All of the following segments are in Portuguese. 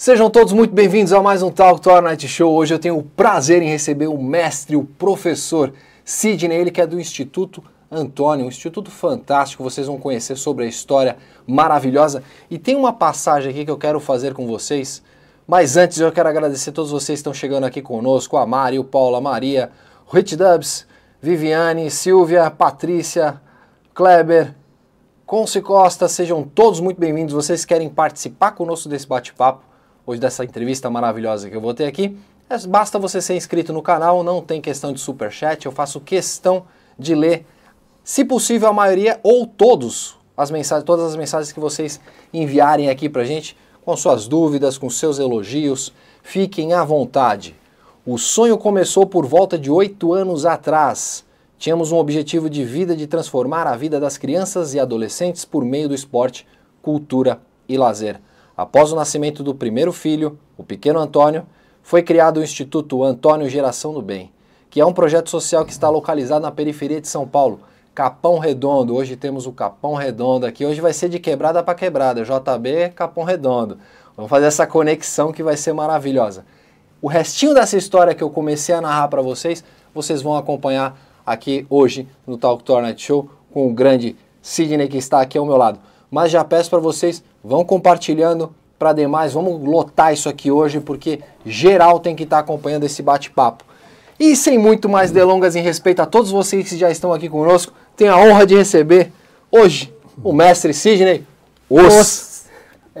Sejam todos muito bem-vindos a mais um Talk Tour Night Show. Hoje eu tenho o prazer em receber o mestre, o professor Sidney, ele que é do Instituto Antônio, um instituto fantástico, vocês vão conhecer sobre a história maravilhosa. E tem uma passagem aqui que eu quero fazer com vocês, mas antes eu quero agradecer a todos vocês que estão chegando aqui conosco, a Mari, o Paulo, a Maria, Rich Dubs, Viviane, Silvia, Patrícia, Kleber, Conce Costa, sejam todos muito bem-vindos. Vocês querem participar conosco desse bate-papo? Hoje dessa entrevista maravilhosa que eu vou ter aqui. É, basta você ser inscrito no canal, não tem questão de super chat, eu faço questão de ler, se possível a maioria ou todos as mensagens, todas as mensagens que vocês enviarem aqui pra gente, com suas dúvidas, com seus elogios, fiquem à vontade. O sonho começou por volta de oito anos atrás. Tínhamos um objetivo de vida de transformar a vida das crianças e adolescentes por meio do esporte, cultura e lazer. Após o nascimento do primeiro filho, o pequeno Antônio, foi criado o Instituto Antônio Geração do Bem, que é um projeto social que está localizado na periferia de São Paulo, Capão Redondo. Hoje temos o Capão Redondo aqui. Hoje vai ser de quebrada para quebrada, JB Capão Redondo. Vamos fazer essa conexão que vai ser maravilhosa. O restinho dessa história que eu comecei a narrar para vocês, vocês vão acompanhar aqui hoje no Talk Tour Night Show com o grande Sidney que está aqui ao meu lado. Mas já peço para vocês, vão compartilhando para demais, vamos lotar isso aqui hoje porque geral tem que estar tá acompanhando esse bate-papo. E sem muito mais delongas em respeito a todos vocês que já estão aqui conosco, tenho a honra de receber hoje o mestre Sidney Os.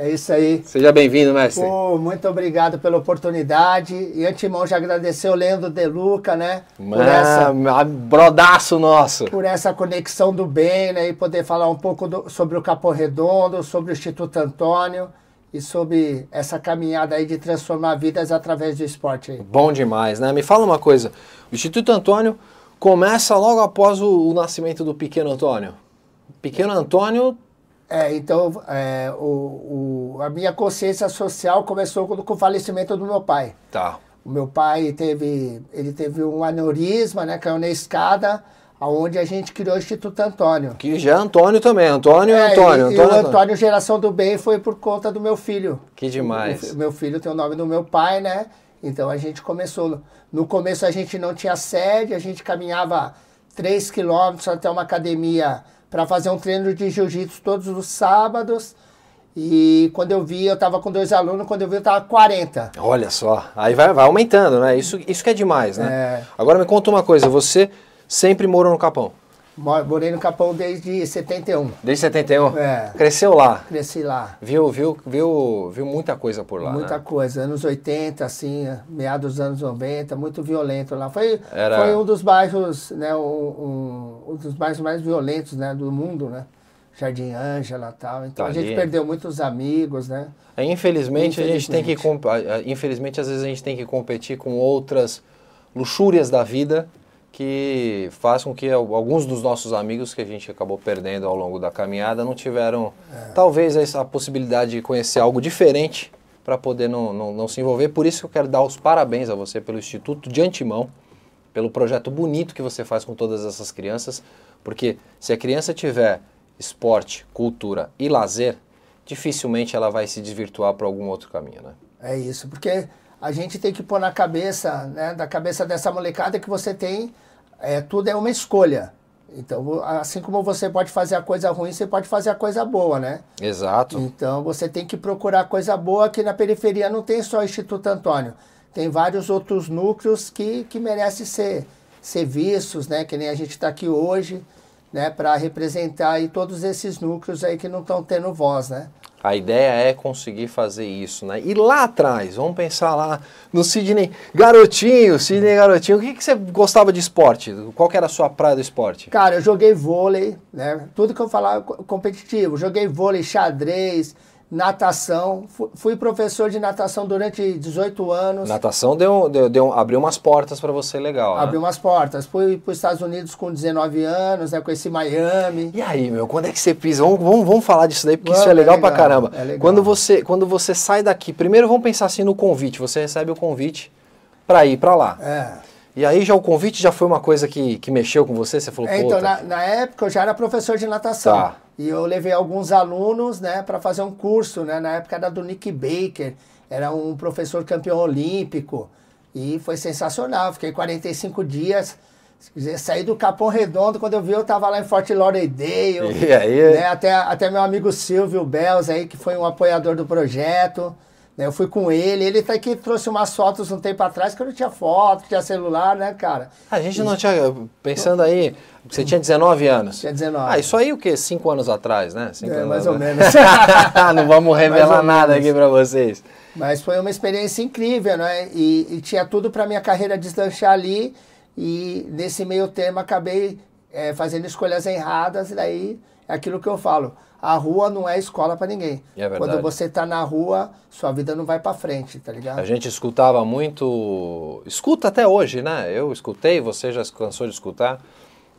É isso aí. Seja bem-vindo, mestre. Pô, muito obrigado pela oportunidade. E antemão já agradecer o Leandro De Luca, né? Por essa, brodaço nosso. Por essa conexão do bem, né? E poder falar um pouco do, sobre o Capão Redondo, sobre o Instituto Antônio e sobre essa caminhada aí de transformar vidas através do esporte. Aí. Bom demais, né? Me fala uma coisa. O Instituto Antônio começa logo após o, o nascimento do pequeno Antônio. Pequeno Antônio é, então, é, o, o, a minha consciência social começou com, com, o falecimento do meu pai. Tá. O meu pai teve, ele teve um aneurisma, né, caiu na escada, aonde a gente criou o Instituto Antônio. Que já é Antônio também, Antônio é, Antônio. E, Antônio, e o Antônio Geração do Bem foi por conta do meu filho. Que demais. O meu filho tem o nome do meu pai, né? Então a gente começou. No começo a gente não tinha sede, a gente caminhava 3 quilômetros até uma academia para fazer um treino de jiu-jitsu todos os sábados. E quando eu vi, eu estava com dois alunos, quando eu vi, eu estava 40. Olha só, aí vai, vai aumentando, né? Isso, isso que é demais, né? É. Agora me conta uma coisa, você sempre morou no Capão? Morei no Capão desde 71. Desde 71? É. Cresceu lá? Cresci lá. Viu, viu, viu, viu muita coisa por lá, Muita né? coisa. Anos 80, assim, meados dos anos 90, muito violento lá. Foi, Era... foi um dos bairros, né, um, um, dos bairros mais violentos, né, do mundo, né? Jardim Ângela e tal. Então tá a gente perdeu muitos amigos, né? É, infelizmente, infelizmente, a gente tem que... Infelizmente, às vezes a gente tem que competir com outras luxúrias da vida que faz com que alguns dos nossos amigos que a gente acabou perdendo ao longo da caminhada não tiveram, é. talvez, essa possibilidade de conhecer algo diferente para poder não, não, não, se envolver. Por isso que eu quero dar os parabéns a você pelo Instituto de antemão, pelo projeto bonito que você faz com todas essas crianças, porque se a criança tiver esporte, cultura e lazer, dificilmente ela vai se desvirtuar para algum outro caminho, né? É isso, porque a gente tem que pôr na cabeça, né, da cabeça dessa molecada que você tem, é, tudo é uma escolha. Então, assim como você pode fazer a coisa ruim, você pode fazer a coisa boa, né? Exato. Então, você tem que procurar coisa boa, que na periferia não tem só o Instituto Antônio. Tem vários outros núcleos que, que merecem ser, ser vistos, né? Que nem a gente está aqui hoje, né? Para representar aí todos esses núcleos aí que não estão tendo voz, né? A ideia é conseguir fazer isso, né? E lá atrás, vamos pensar lá no Sidney Garotinho, Sidney Garotinho, o que, que você gostava de esporte? Qual que era a sua praia do esporte? Cara, eu joguei vôlei, né? Tudo que eu falava competitivo. Joguei vôlei, xadrez, natação. Fui professor de natação durante 18 anos. Natação deu, deu, deu abriu umas portas para você legal, né? Abriu umas portas. Fui para os Estados Unidos com 19 anos, né? Conheci Miami. E aí, meu, quando é que você pisa? Vamos, vamos, vamos falar disso daí, porque vamos, isso é legal, é legal pra caramba. É legal. Quando, você, quando você sai daqui, primeiro vamos pensar assim no convite. Você recebe o convite para ir para lá. É. E aí já o convite já foi uma coisa que, que mexeu com você? Você falou, é, Então, na, na, época eu já era professor de natação. Tá. E eu levei alguns alunos, né, para fazer um curso, né? Na época era do Nick Baker. era um professor campeão olímpico. E foi sensacional. Fiquei 45 dias. Saí do Capão Redondo, quando eu vi, eu tava lá em Fort Lauderdale. E aí? Né? Até, até meu amigo Silvio Bells aí, que foi um apoiador do projeto. Né? Eu fui com ele, ele tá aqui trouxe umas fotos um tempo atrás que eu não tinha foto, tinha celular, né, cara? A gente não tinha. Pensando aí, você tinha 19 anos. Tinha 19. Ah, isso aí o quê? Cinco anos atrás, né? Cinco É, anos mais ou atrás. menos. não vamos revelar nada menos. aqui pra vocês. Mas foi uma experiência incrível, né? E, e tinha tudo para minha carreira deslanchar ali. E nesse meio termo acabei eh, fazendo escolhas erradas. E daí é aquilo que eu falo: a rua não é escola para ninguém. É. Quando você tá na rua, sua vida não vai para frente, tá ligado? A gente escutava muito. Escuta até hoje, né? Eu escutei, você já cansou de escutar.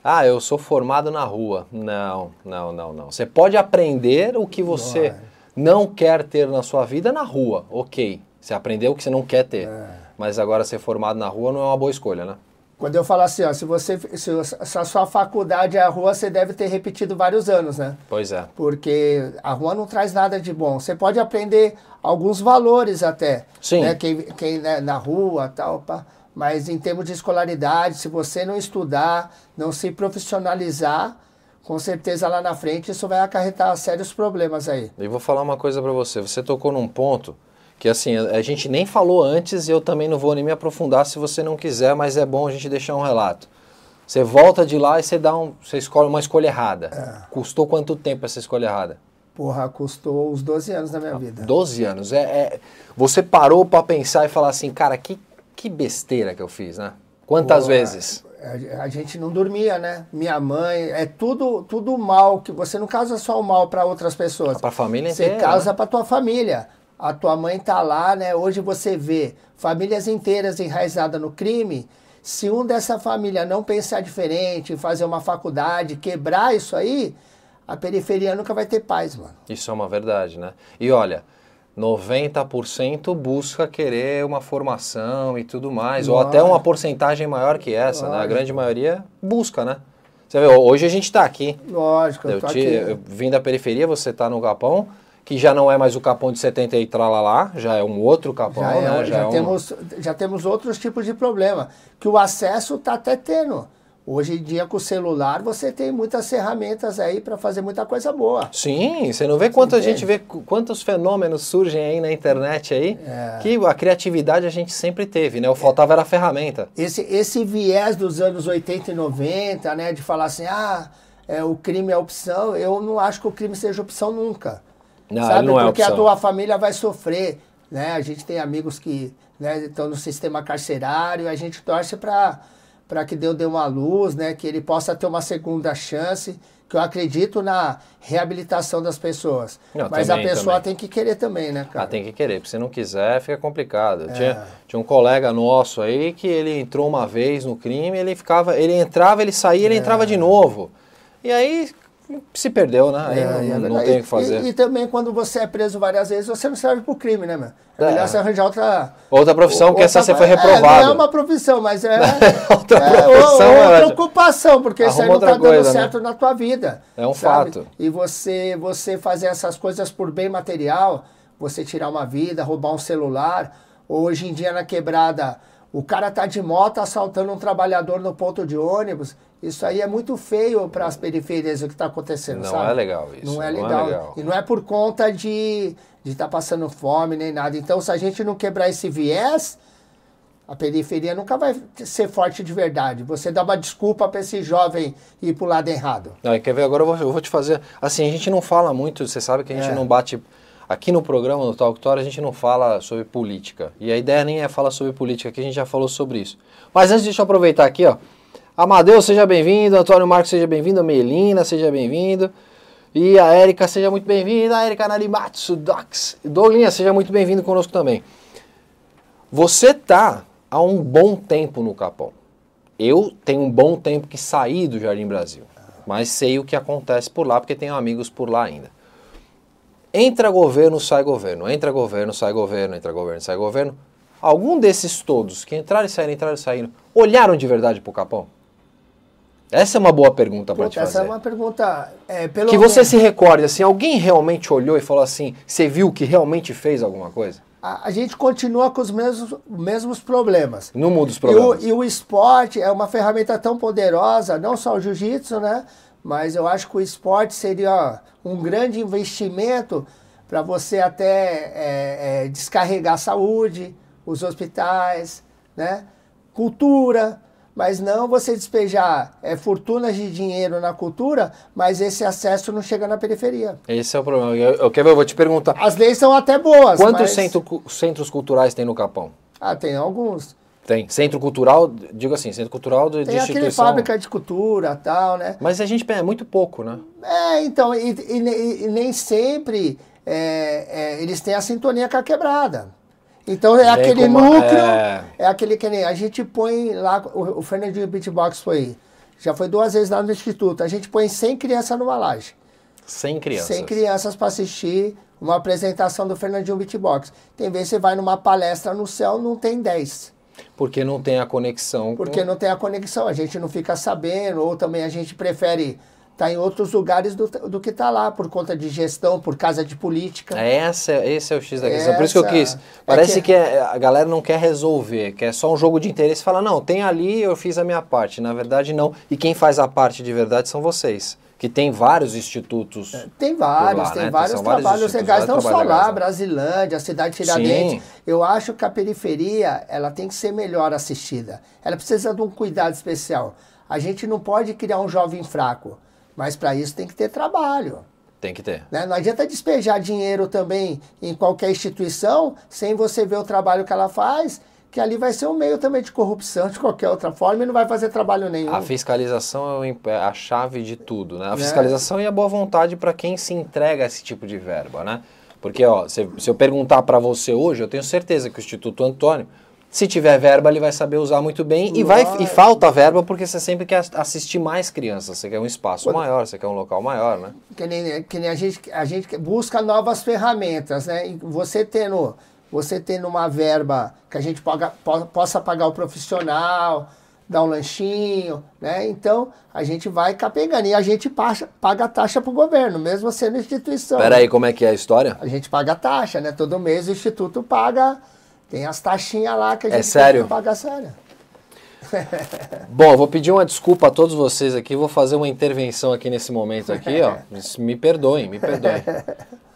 Ah, eu sou formado na rua. Não, não, não, não. Você pode aprender o que você não quer ter na sua vida na rua. Ok. Você aprendeu o que você não quer ter. É. Mas agora ser formado na rua não é uma boa escolha, né? Quando eu falo assim, ó, se você se, a sua faculdade é a rua, você deve ter repetido vários anos, né? Pois é. Porque a rua não traz nada de bom. Você pode aprender alguns valores até. Sim. Né? Quem, quem né, na rua tal, pá. mas em termos de escolaridade, se você não estudar, não se profissionalizar, com certeza lá na frente isso vai acarretar sérios problemas aí. E vou falar uma coisa pra você. Você tocou num ponto que assim, a a gente nem falou antes e eu também não vou nem me aprofundar se você não quiser, mas é bom a gente deixar um relato. Você volta de lá e você dá um, você escolhe uma escolha errada. É. Custou quanto tempo essa escolha errada? Porra, custou uns 12 anos da minha vida. 12 anos. É, é- você parou pra pensar e falar assim, cara, que, que besteira que eu fiz, né? Quantas Pô, vezes? A, a gente não dormia, né? Minha mãe, é tudo tudo mal que você não causa só o mal para outras pessoas. Pra família Você inteira, causa né? para tua família. A tua mãe tá lá, né? Hoje você vê famílias inteiras enraizadas no crime. Se um dessa família não pensar diferente, fazer uma faculdade, quebrar isso aí, a periferia nunca vai ter paz, mano. Isso é uma verdade, né? E olha, 90% busca querer uma formação e tudo mais, ou até uma porcentagem maior que essa, né? A Lógico. grande maioria busca, né? Você vê, hoje a gente está aqui. Lógico, eu Eu, tô te, aqui. eu vim da periferia, você está no Capão, que já não é mais o Capão de 70 e tralalá, já é um outro Capão, Já, é- né? já é um- temos, já temos outros tipos de problema, que o acesso tá até tendo. Hoje em dia, com o celular, você tem muitas ferramentas aí para fazer muita coisa boa. Sim, você não vê quanta Entende? gente vê qu- quantos fenômenos surgem aí na internet aí, É. que a criatividade a gente sempre teve, né? O faltava era a ferramenta. Esse, esse viés dos anos 80 e 90, né, de falar assim, ah, é, o crime é opção, eu não acho que o crime seja opção nunca. Não, sabe? não é Porque opção. a tua família vai sofrer, né? A gente tem amigos que né, estão no sistema carcerário, a gente torce para para que Deus dê uma luz, né? Que ele possa ter uma segunda chance, que eu acredito na reabilitação das pessoas. Não, Mas também, a pessoa também. tem que querer também, né, cara? Ah, tem que querer, porque se não quiser fica complicado. É. Tinha, tinha um colega nosso aí que ele entrou uma vez no crime, ele ficava, ele entrava, ele saía, ele entrava de novo. E aí se perdeu, né? Aí É, não, é não tem o que fazer. E, e também quando você é preso várias vezes, você não serve pro crime, né, meu? É, É. melhor você arranjar outra. Outra profissão, porque essa você foi É, reprovado. não é uma profissão, mas é. Outra é, profissão, ela outra ocupação, porque isso aí não tá outra dando coisa, né? certo na tua vida. É um sabe? fato. E você, você fazer essas coisas por bem material, você tirar uma vida, roubar um celular, ou hoje em dia na quebrada, o cara tá de moto assaltando um trabalhador no ponto de ônibus. Isso aí é muito feio para as periferias o que está acontecendo, Não sabe? é legal isso, Não é não é legal. legal. E não é por conta de estar passando fome nem nada. Então, se a gente não quebrar esse viés, a periferia nunca vai ser forte de verdade. Você dá uma desculpa para esse jovem ir pro lado errado. Não, quer ver? Agora eu vou, eu vou te fazer. Assim, a gente não fala muito, você sabe que a gente É. não bate. Aqui no programa, no Talk Tour, a gente não fala sobre política. E a ideia nem é falar sobre política, aqui a gente já falou sobre isso. Mas antes, deixa eu aproveitar aqui, ó. Amadeu, seja bem-vindo. Antônio Marcos, seja bem-vindo. Melina, seja bem-vindo. E a Érica, seja muito bem-vinda. A Érica Narimatsu Docs. Douglinha, seja muito bem-vindo conosco também. Você tá há um bom tempo no Capão. Eu tenho um bom tempo que saí do Jardim Brasil, mas sei o que acontece por lá porque tenho amigos por lá ainda. Entra governo, sai governo, entra governo, sai governo, entra governo, sai governo. Algum desses todos que entraram e saíram, entraram e saíram, olharam de verdade pro Capão? Essa é uma boa pergunta para te Puta, essa fazer. é uma pergunta. é, pelo Que você menos- se recorde, assim, alguém realmente olhou e falou assim, você viu que realmente fez alguma coisa? a, a gente continua com os mesmos, mesmos problemas. Não muda os E problemas. o, e o esporte é uma ferramenta tão poderosa, não só o jiu-jitsu, né? Mas eu acho que o esporte seria um grande investimento para você até é, é, descarregar a saúde, os hospitais, né? Cultura, mas não você despejar é, fortunas de dinheiro na cultura, mas esse acesso não chega na periferia. Esse é o problema. Eu, eu? Eu vou te perguntar. As leis são até boas, Quantos mas... centro centros culturais tem no Capão? Ah, tem alguns. Tem. Centro cultural, digo assim, centro cultural de, de Tem aquele instituição. fábrica de cultura tal, né? Mas a gente é muito pouco, né? É, então, e, e e nem sempre é, é, eles têm a sintonia com a quebrada. Então é Vem aquele com uma- núcleo, é. é... aquele que nem a gente põe lá, o, o Fernandinho Beatbox foi, já foi duas vezes lá no Instituto, a gente põe 100 crianças numa laje. Sem crianças. 100 crianças para assistir uma apresentação do Fernandinho Beatbox. Tem vezes você vai numa palestra no céu, não tem 10. Porque não tem a conexão. Porque com... não tem a conexão, a gente não fica sabendo, ou também a gente prefere estar em outros lugares do, do que estar lá, por conta de gestão, por causa de política. É Essa, esse é o X da questão. Por isso que eu Essa- quis. é Parece que- que, é- a galera não quer resolver, que é só um jogo de interesse. Fala, não, tem ali, eu fiz a minha parte. Na verdade, não. E quem faz a parte de verdade são vocês. Que tem vários institutos. Tem vários, lá, tem né? vários vários trabalhos legais, não só lá, né? Brasilândia, cidade de Tiradentes. Sim. Eu acho que a periferia, ela tem que ser melhor assistida. Ela precisa de um cuidado especial. A gente não pode criar um jovem fraco, mas para isso tem que ter trabalho. Tem que ter. né? Não adianta despejar dinheiro também em qualquer instituição sem você ver o trabalho que ela faz, que ali vai ser um meio também de corrupção de qualquer outra forma e não vai fazer trabalho nenhum. A fiscalização é é a chave de tudo, né? A Né? fiscalização e a boa vontade para quem se entrega a esse tipo de verba, né? Porque, ó, se, se eu perguntar para você hoje, eu tenho certeza que o Instituto Antônio, se tiver verba, ele vai saber usar muito bem e, vai, e falta verba porque você sempre quer assistir mais crianças, você quer um espaço Quando- maior, você quer um local maior, né? Que nem, que nem a, gente, a gente busca novas ferramentas, né? E Você tendo, você tendo uma verba que a gente paga, po- possa pagar o profissional, dar um lanchinho, né? Então, a gente vai capengando. E a gente paga, paga taxa para o governo, mesmo sendo instituição. Pera aí, como é que é a história? A gente paga taxa, né? Todo mês o Instituto paga, tem as taxinhas lá que a É gente sério? paga sério. Bom, vou pedir uma desculpa a todos vocês aqui, vou fazer uma intervenção aqui nesse momento aqui, ó. Me perdoem, me perdoem.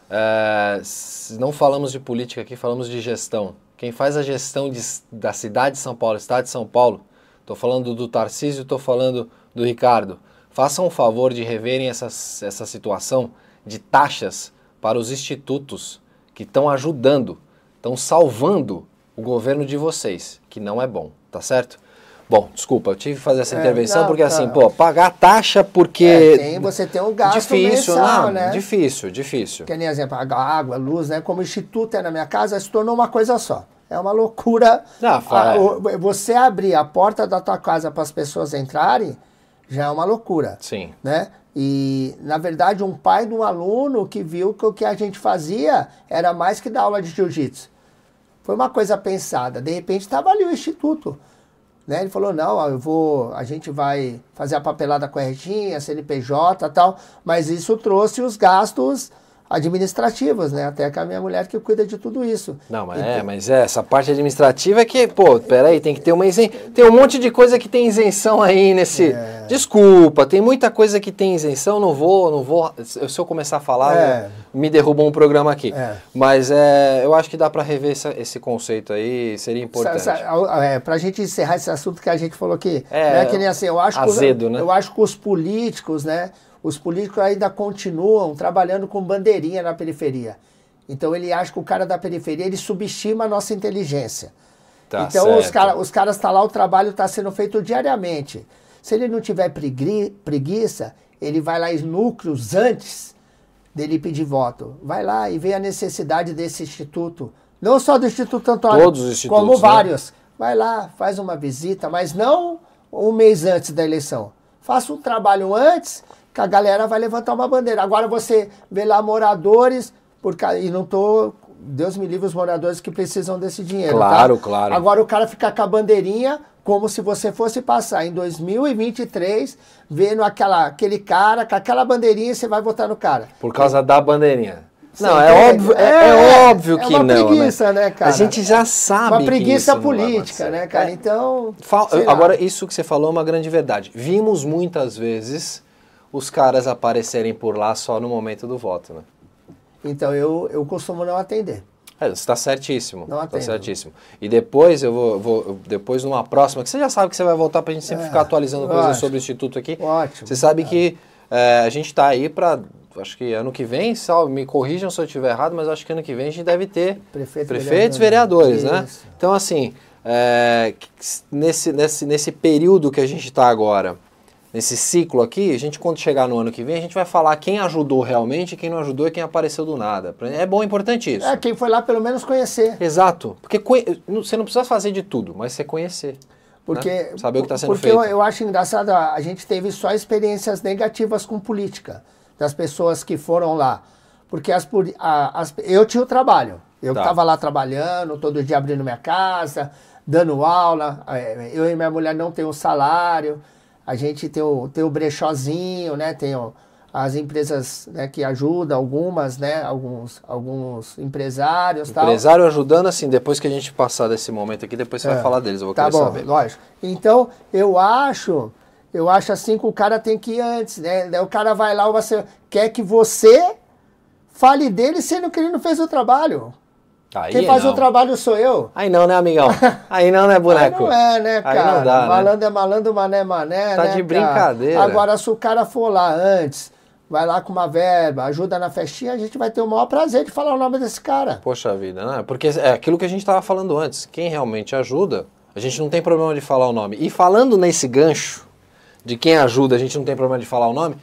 É, não falamos de política aqui, falamos de gestão. Quem faz a gestão de da cidade de São Paulo, estado de São Paulo, estou falando do Tarcísio, estou falando do Ricardo. Façam um favor de reverem essa, essa situação de taxas para os institutos que estão ajudando, estão salvando o governo de vocês, que não é bom, tá certo? Bom, desculpa, eu tive que fazer essa É, intervenção não, porque tá. assim, pô, pagar taxa porque É, tem, você tem um gasto difícil, mensal, não, né? difícil, difícil. Que nem exemplo, a água, luz, né? Como o Instituto é na minha casa, se tornou uma coisa só. É uma loucura. Ah, fa- Ah, o- Você abrir a porta da tua casa para as pessoas entrarem, já é uma loucura. Sim. né? E, na verdade, um pai de um aluno que viu que o que a gente fazia era mais que dar aula de jiu-jitsu. Foi uma coisa pensada. De repente, estava ali o instituto. Né? Ele falou, não, eu vou, a gente vai fazer a papelada corretinha, CNPJ tal, mas isso trouxe os gastos administrativos, né? Até que a minha mulher que cuida de tudo isso. Não, mas Então- é, mas é, essa parte administrativa é que, pô, peraí, tem que ter uma isenção. Tem um monte de coisa que tem isenção aí nesse. É. Desculpa, tem muita coisa que tem isenção, não vou, não vou. Se eu começar a falar, É. me derrubam um programa aqui. É. Mas é, eu acho que dá para rever essa- esse conceito aí, seria importante. Sa- sa- é, pra gente encerrar esse assunto que a gente falou que, É, né, que nem assim, eu acho azedo, que, né? eu acho que os políticos, né, os políticos ainda continuam trabalhando com bandeirinha na periferia. Então ele acha que o cara da periferia ele subestima a nossa inteligência. Tá então os, certo. cara, os caras estão lá, o trabalho está sendo feito diariamente. Se ele não tiver pregui- preguiça, ele vai lá em núcleos antes dele pedir voto. Vai lá e vê a necessidade desse instituto. Não só do Instituto Antônio, os como né? vários. Vai lá, faz uma visita, mas não um mês antes da eleição. Faça um trabalho antes, que a galera vai levantar uma bandeira. Agora você vê lá moradores, por, e não tô. Deus me livre os moradores que precisam desse dinheiro. Claro, tá? claro. Agora o cara fica com a bandeirinha como se você fosse passar em 2023, vendo aquela, aquele cara com aquela bandeirinha e você vai votar no cara. Por causa da bandeirinha. Não, é óbvio, é, é óbvio que é uma não. preguiça, né, cara? A gente já sabe Uma que preguiça não política, né, cara? É. Então. Fal-. Agora, isso que você falou é uma grande verdade. Vimos muitas vezes os caras aparecerem por lá só no momento do voto, né? Então eu, eu costumo não atender. É, você está certíssimo. Não Está atendo. certíssimo. E depois eu vou, vou- depois numa próxima, que você já sabe que você vai voltar para a gente sempre É, ficar atualizando coisas sobre o Instituto aqui. Ótimo. Você sabe que é, a gente está aí para, acho que ano que vem, salve, me corrijam se eu estiver errado, mas acho que ano que vem a gente deve ter Prefeito, prefeitos, vereador. vereadores, né? Então assim, é, nesse, nesse, nesse período que a gente está agora, nesse ciclo aqui, a gente quando chegar no ano que vem, a gente vai falar quem ajudou realmente, quem não ajudou e quem apareceu do nada. É bom, é importante isso. É, quem foi lá pelo menos conhecer. Exato. Porque você não precisa fazer de tudo, mas você conhecer. Porque, né? Saber o que está sendo porque feito. eu, eu acho engraçado, a gente teve só experiências negativas com política, das pessoas que foram lá. Porque as, as- eu tinha o trabalho. Eu Tá. estava lá trabalhando, todo dia abrindo minha casa, dando aula. eh, Eu e minha mulher não temos salário. A gente tem o, tem o brechózinho, né? Tem o- as empresas né, que ajudam, algumas, né? Alguns, alguns empresários tal. Empresário ajudando, assim, depois que a gente passar desse momento aqui, depois você vai É. falar deles, eu vou Tá querer bom, saber. lógico. Então, eu acho, eu acho assim que o cara tem que ir antes, né? O cara vai lá, você quer que você fale dele, sendo que ele não fez o trabalho. Aí Quem faz não. o trabalho sou eu. Aí não, né, amigão? Aí não, né, Aí boneco? não é, né, Aí cara? não dá, né? malandro é malandro, mané é mané, Tá né, de cara? brincadeira. Agora, se o cara for lá antes, vai lá com uma verba, ajuda na festinha, a gente vai ter o maior prazer de falar o nome desse cara. Poxa vida, né? Porque é aquilo que a gente estava falando antes. Quem realmente ajuda, a gente não tem problema de falar o nome. E falando nesse gancho de quem ajuda, a gente não tem problema de falar o nome.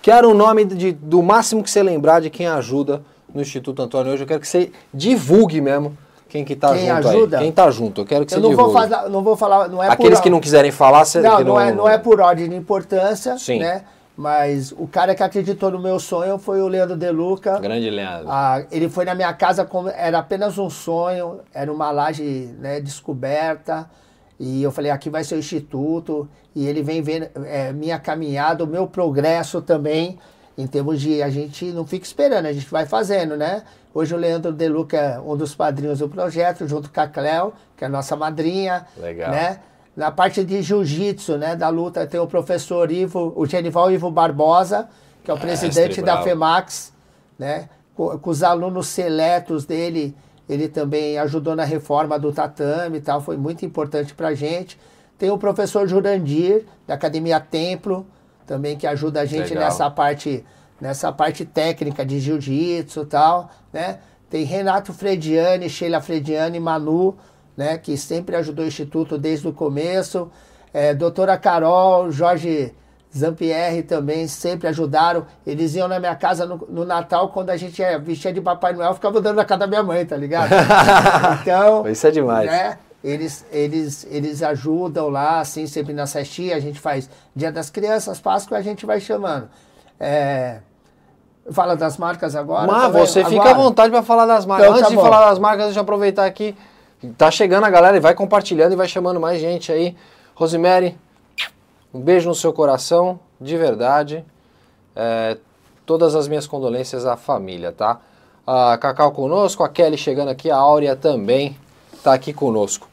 Quero o nome de, do máximo que você lembrar de quem ajuda no Instituto Antônio hoje. Eu quero que você divulgue mesmo quem que tá Quem junto ajuda? aí. Quem tá junto. Eu quero que Eu você não vou, divulgue. falar, não vou falar, não é Aqueles por... que não quiserem falar, você Não, que não, é, não é por ordem de importância, Sim. né? Mas o cara que acreditou no meu sonho foi o Leandro De Luca. Grande Leandro. Ah, ele foi na minha casa como era apenas um sonho, era uma laje né, descoberta. E eu falei, aqui vai ser o instituto. E ele vem ver é, minha caminhada, o meu progresso também. Em termos de a gente não fica esperando, a gente vai fazendo, né? Hoje o Leandro De Luca é um dos padrinhos do projeto, junto com a Cléo, que é a nossa madrinha. Legal. Né? Na parte de jiu-jitsu, né, da luta, tem o professor Ivo, o Genival Ivo Barbosa, que é o Mestre presidente da. FEMAX, né? Com, com os alunos seletos dele, ele também ajudou na reforma do tatame e tal, foi muito importante pra gente. Tem o professor Jurandir, da Academia Templo, também que ajuda a gente Legal. nessa parte, nessa parte técnica de jiu-jitsu e tal, né? Tem Renato Frediani, Sheila Frediani, Manu, né? Que sempre ajudou o Instituto desde o começo. É, doutora Carol, Jorge Zampierre também sempre ajudaram. Eles iam na minha casa no, no Natal, quando a gente é, vestia de Papai Noel, ficava dando na casa da minha mãe, tá ligado? Então, Isso é demais. né? Eles, eles, eles ajudam lá, assim, sempre na cestinha. A gente faz Dia das Crianças, Páscoa, a gente vai chamando. É, fala das marcas agora? Mas também? você fica Agora? à vontade para falar das marcas. Então, Antes tá de bom. falar das marcas, deixa eu aproveitar aqui. Tá chegando a galera e vai compartilhando e vai chamando mais gente aí. Rosemary, um beijo no seu coração, de verdade. É, todas as minhas condolências à família, tá? A Cacau conosco, a Kelly chegando aqui, a Áurea também tá aqui conosco.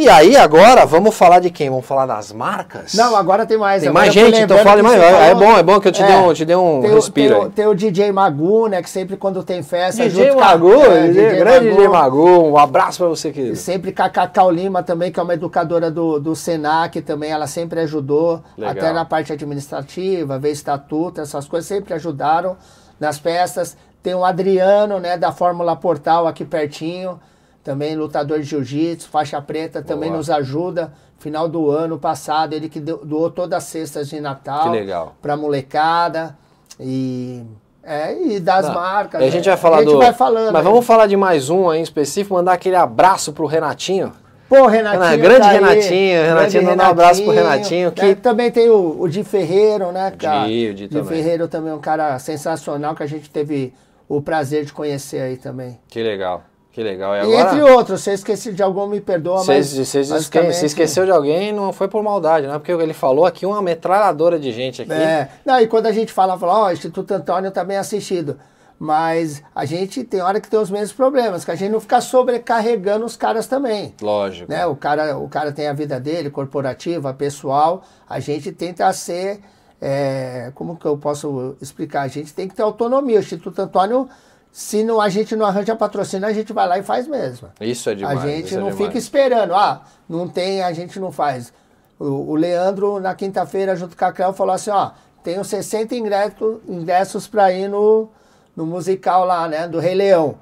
E aí, agora, vamos falar de quem? Vamos falar das marcas? Não, agora tem mais. Tem Agora mais gente? Então fale mais. É falou- bom, é bom que eu te dei um- te dei um tem o- respiro tem o, tem o DJ Magu, né? Que sempre quando tem festa. DJ junto com Magu, é, DJ, grande DJ Magu, um abraço pra você, querido. E sempre com a Cacau Lima também, que é uma educadora do, do Senac também, ela sempre ajudou, Legal. até na parte administrativa, ver estatuto, essas coisas sempre ajudaram nas festas. Tem o Adriano, né, da Fórmula Portal aqui pertinho, também lutador de jiu-jitsu, faixa preta, também Boa. nos ajuda. Final do ano passado, ele que doou todas as cestas de Natal Que legal. pra molecada. E, é, e das Não, marcas. e a gente né? vai falar gente do. vai falando. Mas né? vamos falar de mais um aí em específico, mandar aquele abraço pro Renatinho. Pô, Renatinho. Renan- grande tá aí. Renatinho, Renatinho, Grande mandar um abraço pro Renatinho, que- né? Também tem o, o Di Ferreiro, né, cara? Di, o Di também. Ferreiro também é um cara sensacional que a gente teve o prazer de conhecer aí também. Que legal, que legal. E E, agora. entre outros, se eu esqueci de algum, me perdoa, Vocês, mas... basicamente- se esqueceu de alguém, não foi por maldade, não é porque ele falou aqui uma metralhadora de gente aqui. É, não, e quando a gente fala, fala, ó, o Instituto Antônio tá bem assistido. Mas a gente tem hora que tem os mesmos problemas, que a gente não fica sobrecarregando os caras também. Lógico. Né? O, cara, o cara tem a vida dele, corporativa, pessoal. A gente tenta ser. é, como que eu posso explicar? A gente tem que ter autonomia. O Instituto Antônio, se não, a gente não arranja patrocínio, a gente vai lá e faz mesmo. Isso é demais. a gente é não demais. fica esperando. Ah, não tem, a gente não faz. O, o Leandro, na quinta-feira, junto com a Cléo, falou assim: ó, tenho 60 ingressos, ingressos para ir no, no musical lá, né, do Rei Leão.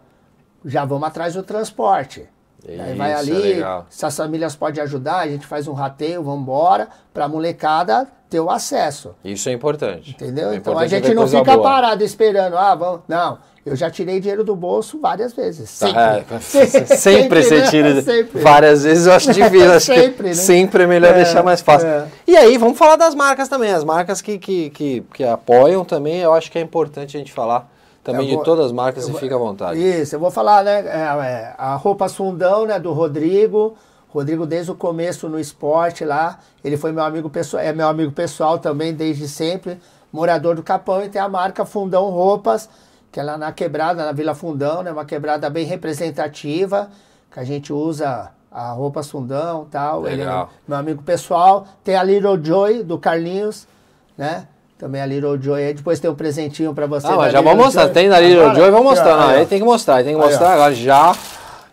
Já vamos atrás do transporte. Aí vai Isso, é ali, legal. se as famílias podem ajudar, a gente faz um rateio, vamos embora, pra molecada ter o acesso. Isso é importante. Entendeu? É então a importante gente não fica boa. parado esperando, ah, vamos. Não, eu já tirei dinheiro do bolso várias vezes. Sempre. É, sempre você né? tira Sempre. várias vezes, eu acho difícil. Acho Sempre, né? sempre é melhor É, deixar mais fácil. é. E aí, vamos falar das marcas também. As marcas que, que, que, que apoiam também, eu acho que é importante a gente falar também de todas as marcas e fica à vontade. Isso, eu vou falar, né? é, é, a roupa Sundão, né? Do Rodrigo. Rodrigo, desde o começo no esporte lá, ele foi meu amigo pessoal, é meu amigo pessoal também desde sempre, morador do Capão e tem a marca Fundão Roupas, que é lá na quebrada, na Vila Fundão, né? Uma quebrada bem representativa, que a gente usa a roupa Fundão e tal. Ele é Legal. meu amigo pessoal. Tem a Little Joy do Carlinhos, né? Também a Little Joy. Aí depois tem um presentinho pra você. Ah, mas já Little vamos mostrar. Joy. Tem da Little? Joy, vamos mostrar. Não, aí, tem que mostrar, tem que mostrar agora já.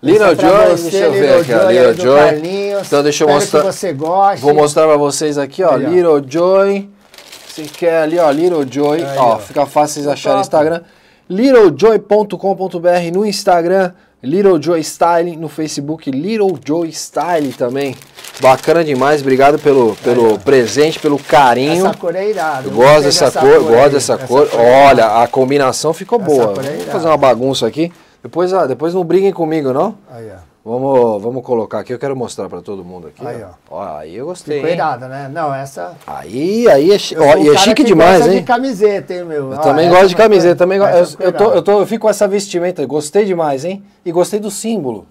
Little é pra Joy, você, deixa eu ver Little aqui, ó. Little Joy. Então deixa eu mostrar. que você goste. Vou mostrar pra vocês aqui, ó. Aí, ó. Little Joy. Se quer ali, ó, Little Joy. Aí, ó, ó. fica fácil vocês acharem no. Instagram. littlejoy.com.br no Instagram. Little Joy Style no Facebook, Little Joy Style também. Bacana demais, obrigado pelo, pelo presente, pelo carinho. Essa cor é irada. Eu gosto dessa cor, gosto aí. dessa Essa cor. é Olha, a combinação ficou Essa boa. cor é Vou fazer uma bagunça aqui. Depois, ah, depois não briguem comigo, não? Aí, ó. Vamos, vamos colocar aqui, eu quero mostrar pra todo mundo aqui. Aí, ó. aí eu gostei. Ficou irada, né? Não, essa... Aí, aí é, chi- ó, e é chique que demais, hein? de camiseta, hein, meu? Eu Ó, também gosto de camiseta, também go- eu, eu, tô, eu, tô, eu fico com essa vestimenta, gostei demais, hein? E gostei do símbolo.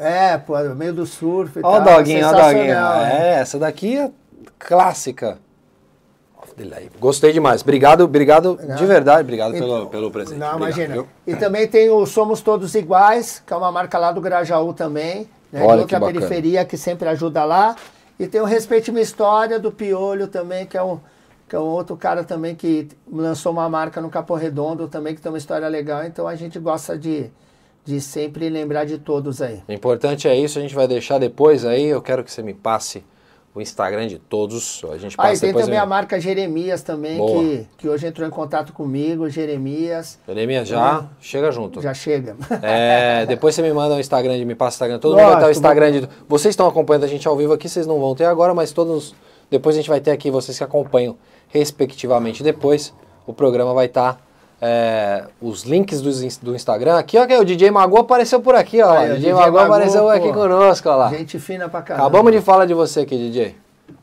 É, pô, meio do surf e Ó o tal. doguinho, ó o doguinho. sensacional, né? É, essa daqui é clássica. Gostei demais. Obrigado, obrigado de verdade, obrigado pelo, pelo presente. Não, Obrigado, imagina. viu? E também tem o Somos Todos Iguais, que é uma marca lá do Grajaú também, né? Olha outra bacana. periferia que sempre ajuda lá. E tem o Respeite Minha História do Piolho também, que é um, que é um outro cara também que lançou uma marca no Capão Redondo também, que tem uma história legal. Então a gente gosta de, de sempre lembrar de todos aí. O importante é isso, a gente vai deixar depois aí. Eu quero que você me passe o Instagram de todos. A gente passa Ah, e tem também eu- a marca Jeremias também, Boa. que, que hoje entrou em contato comigo, Jeremias. Jeremias, já chega junto. Já chega. É, depois você me manda o Instagram, de, me passa o Instagram. Todo mundo vai ter o Lógico, Instagram de. Vocês estão acompanhando a gente ao vivo aqui, vocês não vão ter agora, mas todos. Depois a gente vai ter aqui vocês que acompanham respectivamente. Depois o programa vai estar. Os links do, do Instagram. Aqui, ó, que o DJ Mago apareceu por aqui, ó. Aí, o DJ, Mago Mago, apareceu aqui pô. conosco, ó lá. Gente fina pra caramba. Acabamos de falar de você aqui, DJ.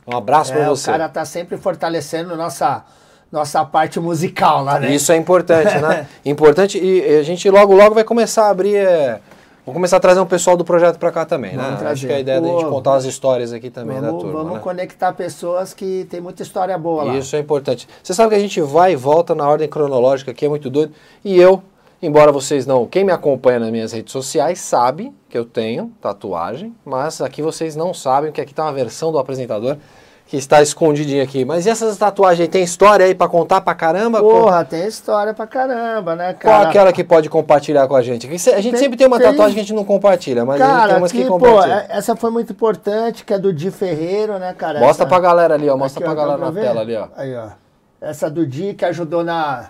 Um abraço É, pra o você. cara tá sempre fortalecendo nossa, nossa parte musical lá, né? Isso é importante, né? Importante e e a gente logo, logo vai começar a abrir. É... Vamos começar a trazer um pessoal do projeto pra cá também, Vamos né? trazer. Acho que a ideia é da gente Pô, contar as histórias aqui também da Vamos, turma. vamos né? conectar pessoas que tem muita história boa lá. Isso é importante. Você sabe que a gente vai e volta na ordem cronológica aqui, é muito doido. E eu, embora vocês não. Quem me acompanha nas minhas redes sociais sabe que eu tenho tatuagem, mas aqui vocês não sabem que aqui tá uma versão do apresentador que está escondidinha aqui. Mas e essas tatuagens? Tem história aí pra contar pra caramba? Porra, tem história pra caramba, né, Qual cara? aquela que pode compartilhar com a gente? Que A gente Tem- sempre tem uma tem- tatuagem que a gente não compartilha, mas a gente Cara, tem umas que aqui, pô, compartilha. é- essa foi muito importante, que é do Di Ferreiro, né, cara? Mostra essa... pra galera ali, ó. Mostra Aqui, pra ó, galera na ver? tela ali, ó. Aí, ó. Essa do Di que ajudou na,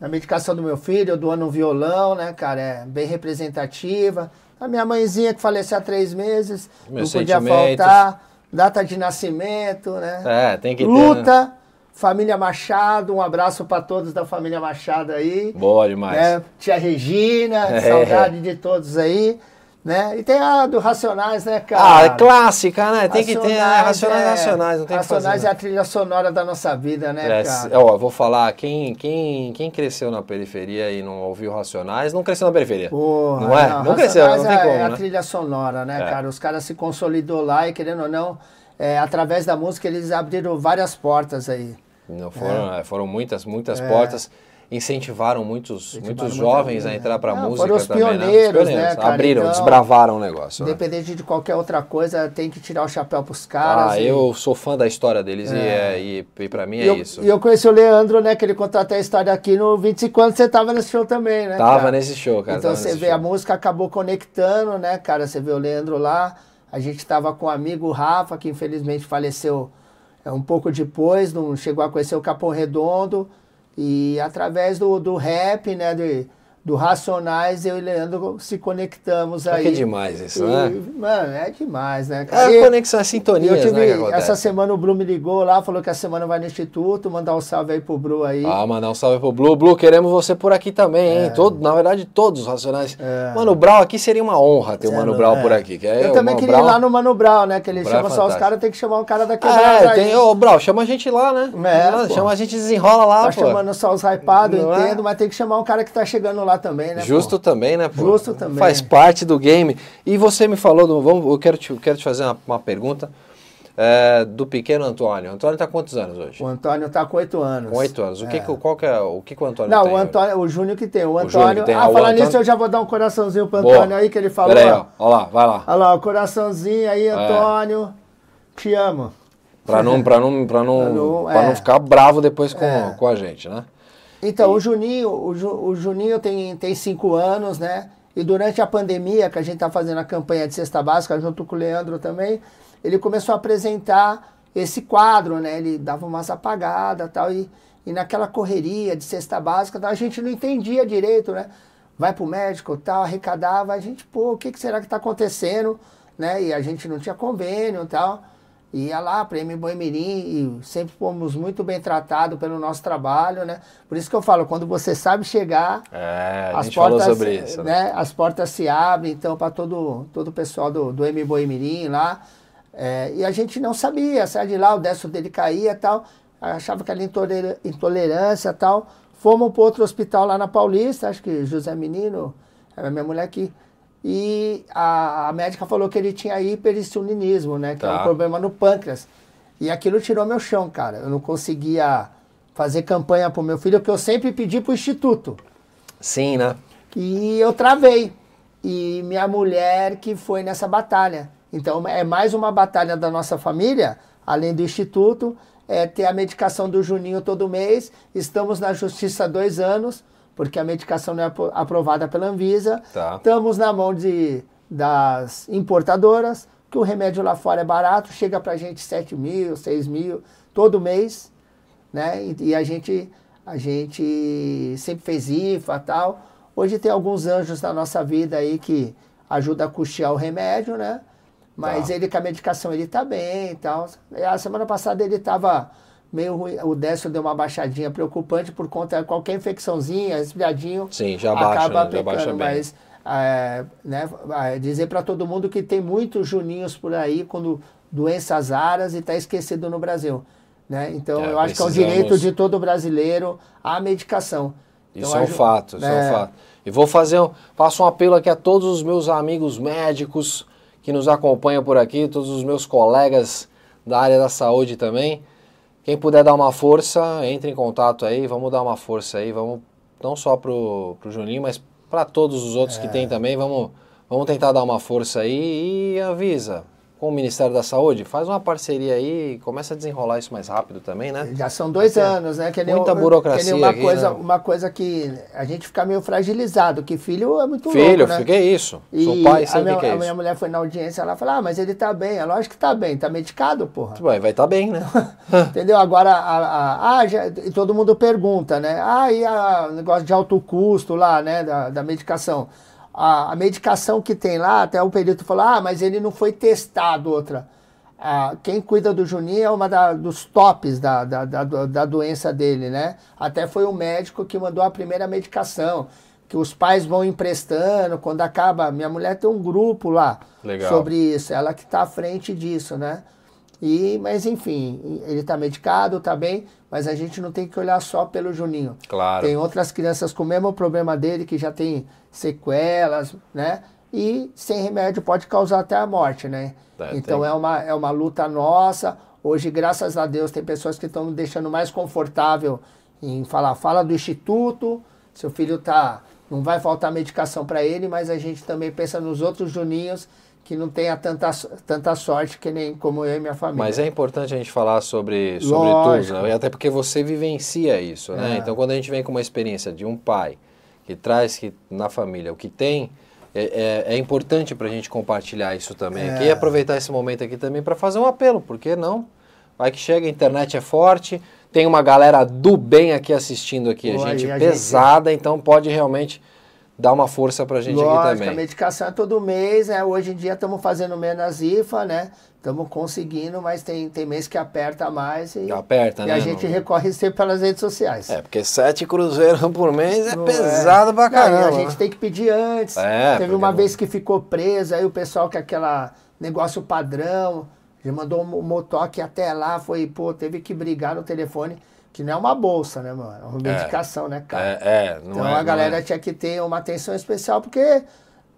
na medicação do meu filho, doando um violão, né, cara? É bem representativa. A minha mãezinha que faleceu há três meses, Meus não podia faltar. Data de nascimento, né? É, tem que ter. Luta, né? família Machado, um abraço pra todos da família Machado aí. Boa demais. né? Tia Regina, É. saudade de todos aí. Né? E tem a do Racionais, né, cara? Ah, é clássica, né? Tem que ter, né? Racionais, é- nacionais, não tem que Racionais fazer. é a trilha sonora da nossa vida, né, É, cara? ó, eu vou falar, quem, quem, quem cresceu na periferia e não ouviu Racionais, não cresceu na periferia. Porra, não é? Não, cresceu, não Racionais tem é, como, é a né? trilha sonora, né, É. cara? Os caras se consolidou lá e, querendo ou não, é, através da música, eles abriram várias portas aí. Não, foram, é, foram muitas, muitas É. portas. Incentivaram muitos, muitos jovens a entrar para a música foram os também, pioneiros, né? Os né, cara? Abriram, Então, desbravaram o negócio. né? Independente de qualquer outra coisa, tem que tirar o chapéu pros caras. Ah, e- eu sou fã da história deles e, é, e, e para mim E é eu, isso. E eu conheci o Leandro, né? Que ele contou até a história aqui no 25 anos, você tava nesse show também, né? Tava cara? nesse show, cara. Então você vê, show. a música acabou conectando, né, cara? Você vê o Leandro lá, a gente tava com o amigo Rafa, que infelizmente faleceu é, um pouco depois, não chegou a conhecer o Capão Redondo. E através do, do rap, né, de, do Racionais, eu e Leandro se conectamos aí. que demais isso, E, né? Mano, é demais, né, É a conexão, a e sintonia, eu tive, né, essa semana o Bru me ligou lá, falou que a semana vai no Instituto, mandar um salve aí pro Bru aí. Ah, mandar um salve pro Blue. Blue, queremos você por aqui também, hein? Todo, na verdade, todos os Racionais. É. Mano, o Brau aqui seria uma honra ter o Mano É, Brau é. por aqui. Que é eu também queria Brau- ir lá no Mano Brown, né? Que ele Brau é chama só os caras, tem que chamar um cara da quebrada É, tem, ô, Brau, chama a gente lá, né? É, pô. chama a gente desenrola lá, Tá pô. chamando só os hypados, é? entendo, mas tem que chamar um cara que tá chegando lá também, né? Justo pô? também, né, pô? Justo também. Faz parte do game. E você me falou, do, vamos, eu quero te, quero te fazer uma, uma pergunta é, do pequeno Antônio. O Antônio tá com quantos anos hoje? O Antônio tá com oito anos. Com oito anos. O que, É. que, qual que é, o que, que o Antônio Não, tem? o hoje? Antônio, o Júnior que tem. O Antônio. que tem. Ah, Ah, o falar Antônio- nisso, eu já vou dar um coraçãozinho pro Boa. Antônio aí que ele falou. Pera aí, ó. lá, vai lá. Olha lá, o coraçãozinho aí, Antônio. Te amo. Pra não, pra não, pra não, Pra não- pra não é. ficar bravo depois com, É. com a gente, né? Então, o Juninho, o, Ju- o Juninho tem, tem cinco anos, né? E durante a pandemia, que a gente tá fazendo a campanha de cesta básica, junto com o Leandro também, ele começou a apresentar esse quadro, né? Ele dava umas apagadas e tal, e, e naquela correria de cesta básica, a gente não entendia direito, né? Vai pro médico tal, arrecadava, a gente, pô, o que, que será que tá acontecendo? Né? E a gente não tinha convênio e. Ia lá, Prêmio Boemirim, e sempre fomos muito bem tratados pelo nosso trabalho, né? Por isso que eu falo, quando você sabe chegar, É, as portas, isso. né? né? As portas se abrem, então, para todo, todo o pessoal do, do M Boemirim lá. É, e a gente não sabia, saia de lá, o décimo dele caía e tal. Achava que era intolerância e tal. Fomos para outro hospital lá na Paulista, acho que José Menino, era minha mulher aqui. E a, a médica falou que ele tinha hiperinsulinismo, né? Que é Tá. um problema no pâncreas. E aquilo tirou meu chão, cara. Eu não conseguia fazer campanha pro meu filho, porque eu sempre pedi pro instituto. Sim, né? E eu travei. E minha mulher que foi nessa batalha. Então é mais uma batalha da nossa família, além do instituto, é ter a medicação do Juninho todo mês. Estamos na justiça há dois anos, porque a medicação não é apro- aprovada pela Anvisa. Tá. Estamos na mão de, das importadoras, que o remédio lá fora é barato, chega pra gente 7 mil, 6 mil todo mês né? E, e a gente a gente sempre fez IFA e tal. Hoje tem alguns anjos na nossa vida aí que ajudam a custear o remédio, né? Mas Tá. ele com a medicação ele tá bem e tal. A semana passada ele tava meio ruim, o Décio deu uma baixadinha preocupante por conta de qualquer infecçãozinha, resfriadinho. Sim, já baixa, acaba né? Já baixa mas é, né, é, dizer para todo mundo que tem muitos juninhos por aí com doenças raras e está esquecido no Brasil. Né? Então, É, eu acho que é um precisamos- direito de todo brasileiro a medicação. Isso Então, é um fato, isso é um é, fato. E vou fazer um, faço um apelo aqui a todos os meus amigos médicos que nos acompanham por aqui, todos os meus colegas da área da saúde também. Quem puder dar uma força, entre em contato aí, vamos dar uma força aí, vamos não só pro, pro Juninho, mas para todos os outros que É. tem também, vamos, vamos tentar dar uma força aí e avisa com o Ministério da Saúde, faz uma parceria aí e começa a desenrolar isso mais rápido também, né? Já são dois ter anos, né? Que nem muita que burocracia nem uma aqui, coisa, né? uma coisa que a gente fica meio fragilizado, que filho é muito Filho, louco, né? fiquei isso. Sou E pai, a sei o que que é a isso. minha mulher foi na audiência, ela falou, ah, mas ele tá bem. É lógico que tá bem, tá medicado, porra. Vai, vai estar bem, né? Entendeu? Agora, a, a- ah, já- e todo mundo pergunta, né? Ah, e a- o negócio de alto custo lá, né? Da, da medicação. A, a medicação que tem lá, até o perito falou, ah, mas ele não foi testado outra. Ah, quem cuida do Juninho é uma da- dos tops da, da, da, da doença dele, né? Até foi o médico que mandou a primeira medicação, que os pais vão emprestando, quando acaba. Minha mulher tem um grupo lá Legal. sobre isso, ela que está à frente disso, né? E, mas enfim, ele está medicado, está bem, mas a gente não tem que olhar só pelo Juninho. Claro. Tem outras crianças com o mesmo problema dele, que já tem sequelas, né? E sem remédio pode causar até a morte, né? É, então tem. é uma, é uma luta nossa. Hoje, graças a Deus, tem pessoas que estão deixando mais confortável em falar, fala do instituto, seu filho tá, não vai faltar medicação para ele, mas a gente também pensa nos outros Juninhos que não tenha tanta, tanta sorte que nem como eu e minha família. Mas é importante a gente falar sobre, sobre tudo, né? até porque você vivencia isso, né? É. Então quando a gente vem com uma experiência de um pai que traz que, na família o que tem, é, é, é importante para a gente compartilhar isso também é. aqui e aproveitar esse momento aqui também para fazer um apelo, porque não? Vai que chega, a internet é forte, tem uma galera do bem aqui assistindo aqui, Pô, a gente a pesada, gente... então pode realmente dar uma força pra gente Lógico, aqui também. a medicação é todo mês, né? Hoje em dia estamos fazendo menos IFA, né? Estamos conseguindo, mas tem, tem mês que aperta mais e, aperta, e né? a gente não... recorre sempre pelas redes sociais. É, porque sete cruzeiros por mês é não pesado é. pra caramba. Não, a gente tem que pedir antes. É, Teve uma vez que ficou presa, aí o pessoal que aquela negócio padrão, já mandou um motoque até lá, foi, pô, teve que brigar no telefone que não é uma bolsa, né, mano? É uma é. medicação, é, né, cara? É, é Então é, a galera é. tinha que ter uma atenção especial, porque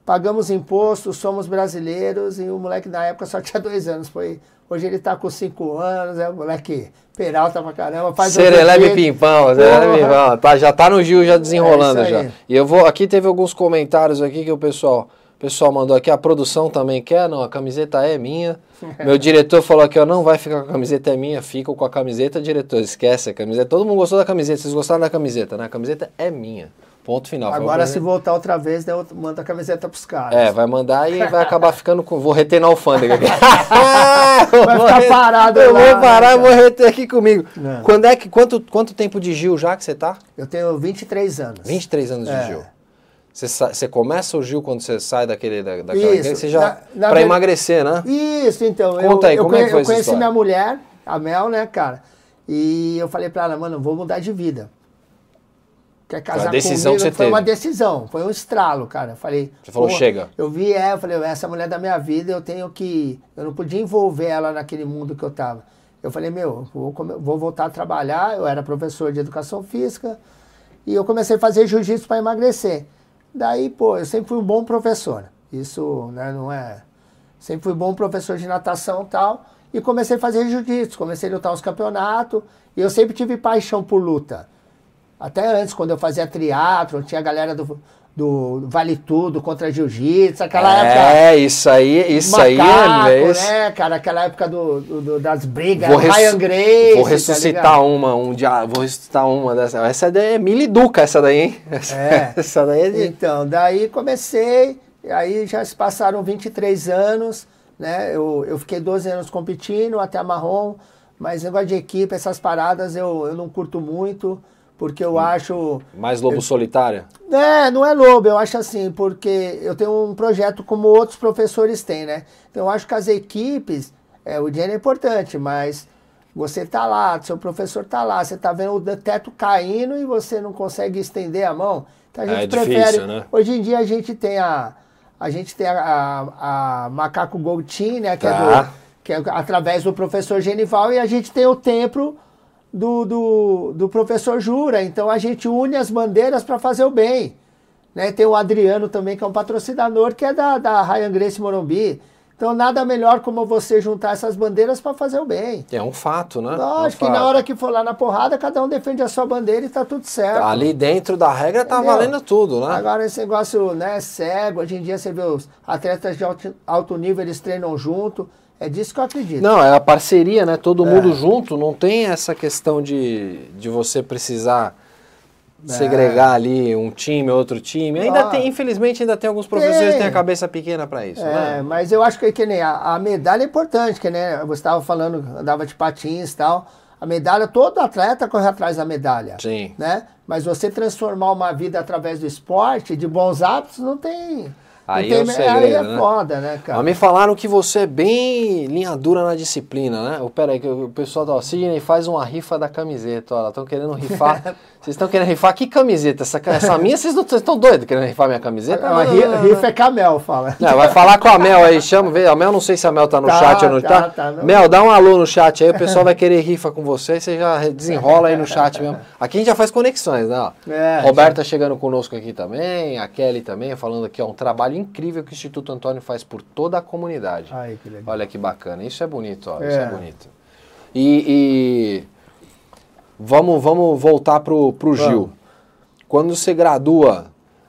pagamos imposto, somos brasileiros e o moleque na época só tinha dois anos. Foi, hoje ele tá com cinco anos, é o moleque peralta pra caramba. Faz Serelepe pimpão, serelepe pimpão. Tá, já tá no Gil já desenrolando é já. E eu vou, aqui teve alguns comentários aqui que o pessoal pessoal mandou aqui, a produção também quer, não, a camiseta é minha. Meu diretor falou aqui, ó, não vai ficar com a camiseta é minha, fica com a camiseta, diretor, esquece a camiseta. Todo mundo gostou da camiseta, vocês gostaram da camiseta, né? A camiseta é minha. Ponto final. Agora, se voltar outra vez, eu mando a camiseta pros caras. É, vai mandar e vai acabar ficando com. Vou reter na alfândega aqui. vai ficar parado Eu lá, vou parar, né, vou reter aqui comigo. Quando é que, quanto, quanto tempo de Gil já que você tá? Eu tenho 23 anos. 23 anos de é. Gil. Você, você começa o Gil quando você sai daquele, da, daquela Isso. você já para emagrecer, né? Isso, então. Conta eu, aí, como eu, é que foi Eu conheci minha mulher, a Mel, né, cara? E eu falei para ela, mano, vou mudar de vida. Quer casar foi decisão comigo? Que você foi teve. uma decisão, foi um estralo, cara. Eu falei. Você falou, chega. Eu vi ela, eu falei, essa mulher da minha vida, eu tenho que. Eu não podia envolver ela naquele mundo que eu tava. Eu falei, meu, vou, vou voltar a trabalhar. Eu era professor de educação física. E eu comecei a fazer jiu-jitsu para emagrecer. Daí, pô, eu sempre fui um bom professor. Isso, né, não é... Sempre fui bom professor de natação e tal. E comecei a fazer jiu-jitsu, comecei a lutar os campeonatos. E eu sempre tive paixão por luta. Até antes, quando eu fazia triatlo, tinha a galera do, do Vale Tudo contra Jiu-Jitsu, aquela é, época. É, isso aí, isso macaco, aí é né, cara? Aquela época do, do das brigas, vou Ryan Grace. Vou tá ressuscitar tá uma, um dia, vou ressuscitar uma dessa. Essa daí é miliduca, essa daí, hein? Essa, é. essa daí é de... Então, daí comecei, aí já se passaram 23 anos, né? Eu, eu fiquei 12 anos competindo, até a marrom, mas negócio de equipe, essas paradas eu, eu não curto muito porque eu hum. acho. Mais lobo eu, solitário? É, não é lobo, eu acho assim, porque eu tenho um projeto como outros professores têm, né? Então eu acho que as equipes, é, o dinheiro é importante, mas você tá lá, seu professor tá lá, você tá vendo o teto caindo e você não consegue estender a mão. Então a gente é prefere. Difícil, né? Hoje em dia a gente tem a. A gente tem a, a, a Macaco Gold Team, né? Que, tá. é do, que é através do professor Genival, e a gente tem o templo do, do, do professor Jura. Então a gente une as bandeiras para fazer o bem. Né? Tem o Adriano também, que é um patrocinador, que é da, da Ryan Grace Morumbi. Então nada melhor como você juntar essas bandeiras para fazer o bem. É um fato, né? Lógico é um que na hora que for lá na porrada, cada um defende a sua bandeira e tá tudo certo. Ali dentro da regra tá Entendeu? valendo tudo, né? Agora esse negócio, né, cego, hoje em dia você vê os atletas de alto, alto nível, eles treinam junto. É disso que eu acredito. Não, é a parceria, né? Todo é. mundo junto, não tem essa questão de, de você precisar é. segregar ali um time, outro time. Ainda ah, tem, infelizmente, ainda tem alguns professores tem. que têm a cabeça pequena para isso. É, né? mas eu acho que, que nem a, a medalha é importante, que né, você estava falando, andava de patins e tal. A medalha, todo atleta corre atrás da medalha. Sim. Né? Mas você transformar uma vida através do esporte, de bons hábitos, não tem. Aí tem, é o segredo, aí é né? foda, né, cara? Mas me falaram que você é bem linha dura na disciplina, né? Oh, pera aí, que o pessoal da Sidney faz uma rifa da camiseta, olha, estão querendo rifar. vocês estão querendo rifar que camiseta? Essa, essa minha, vocês não estão doidos querendo rifar minha camiseta? Não, não, rifa é com a Mel, fala. Não, vai falar com a Mel aí, chama, vê. A Mel, não sei se a Mel tá no tá, chat ou não tá. tá, tá Mel, dá um alô no chat aí, o pessoal vai querer rifa com você, você já desenrola aí no chat mesmo. Aqui a gente já faz conexões, né? É, Roberta já... chegando conosco aqui também, a Kelly também, falando aqui, ó, um trabalho incrível que o Instituto Antônio faz por toda a comunidade. Ai, que legal. Olha que bacana. Isso é bonito, ó. É. Isso é bonito. E, e, Vamos, vamos voltar pro, pro Gil. Vamos. Quando você gradua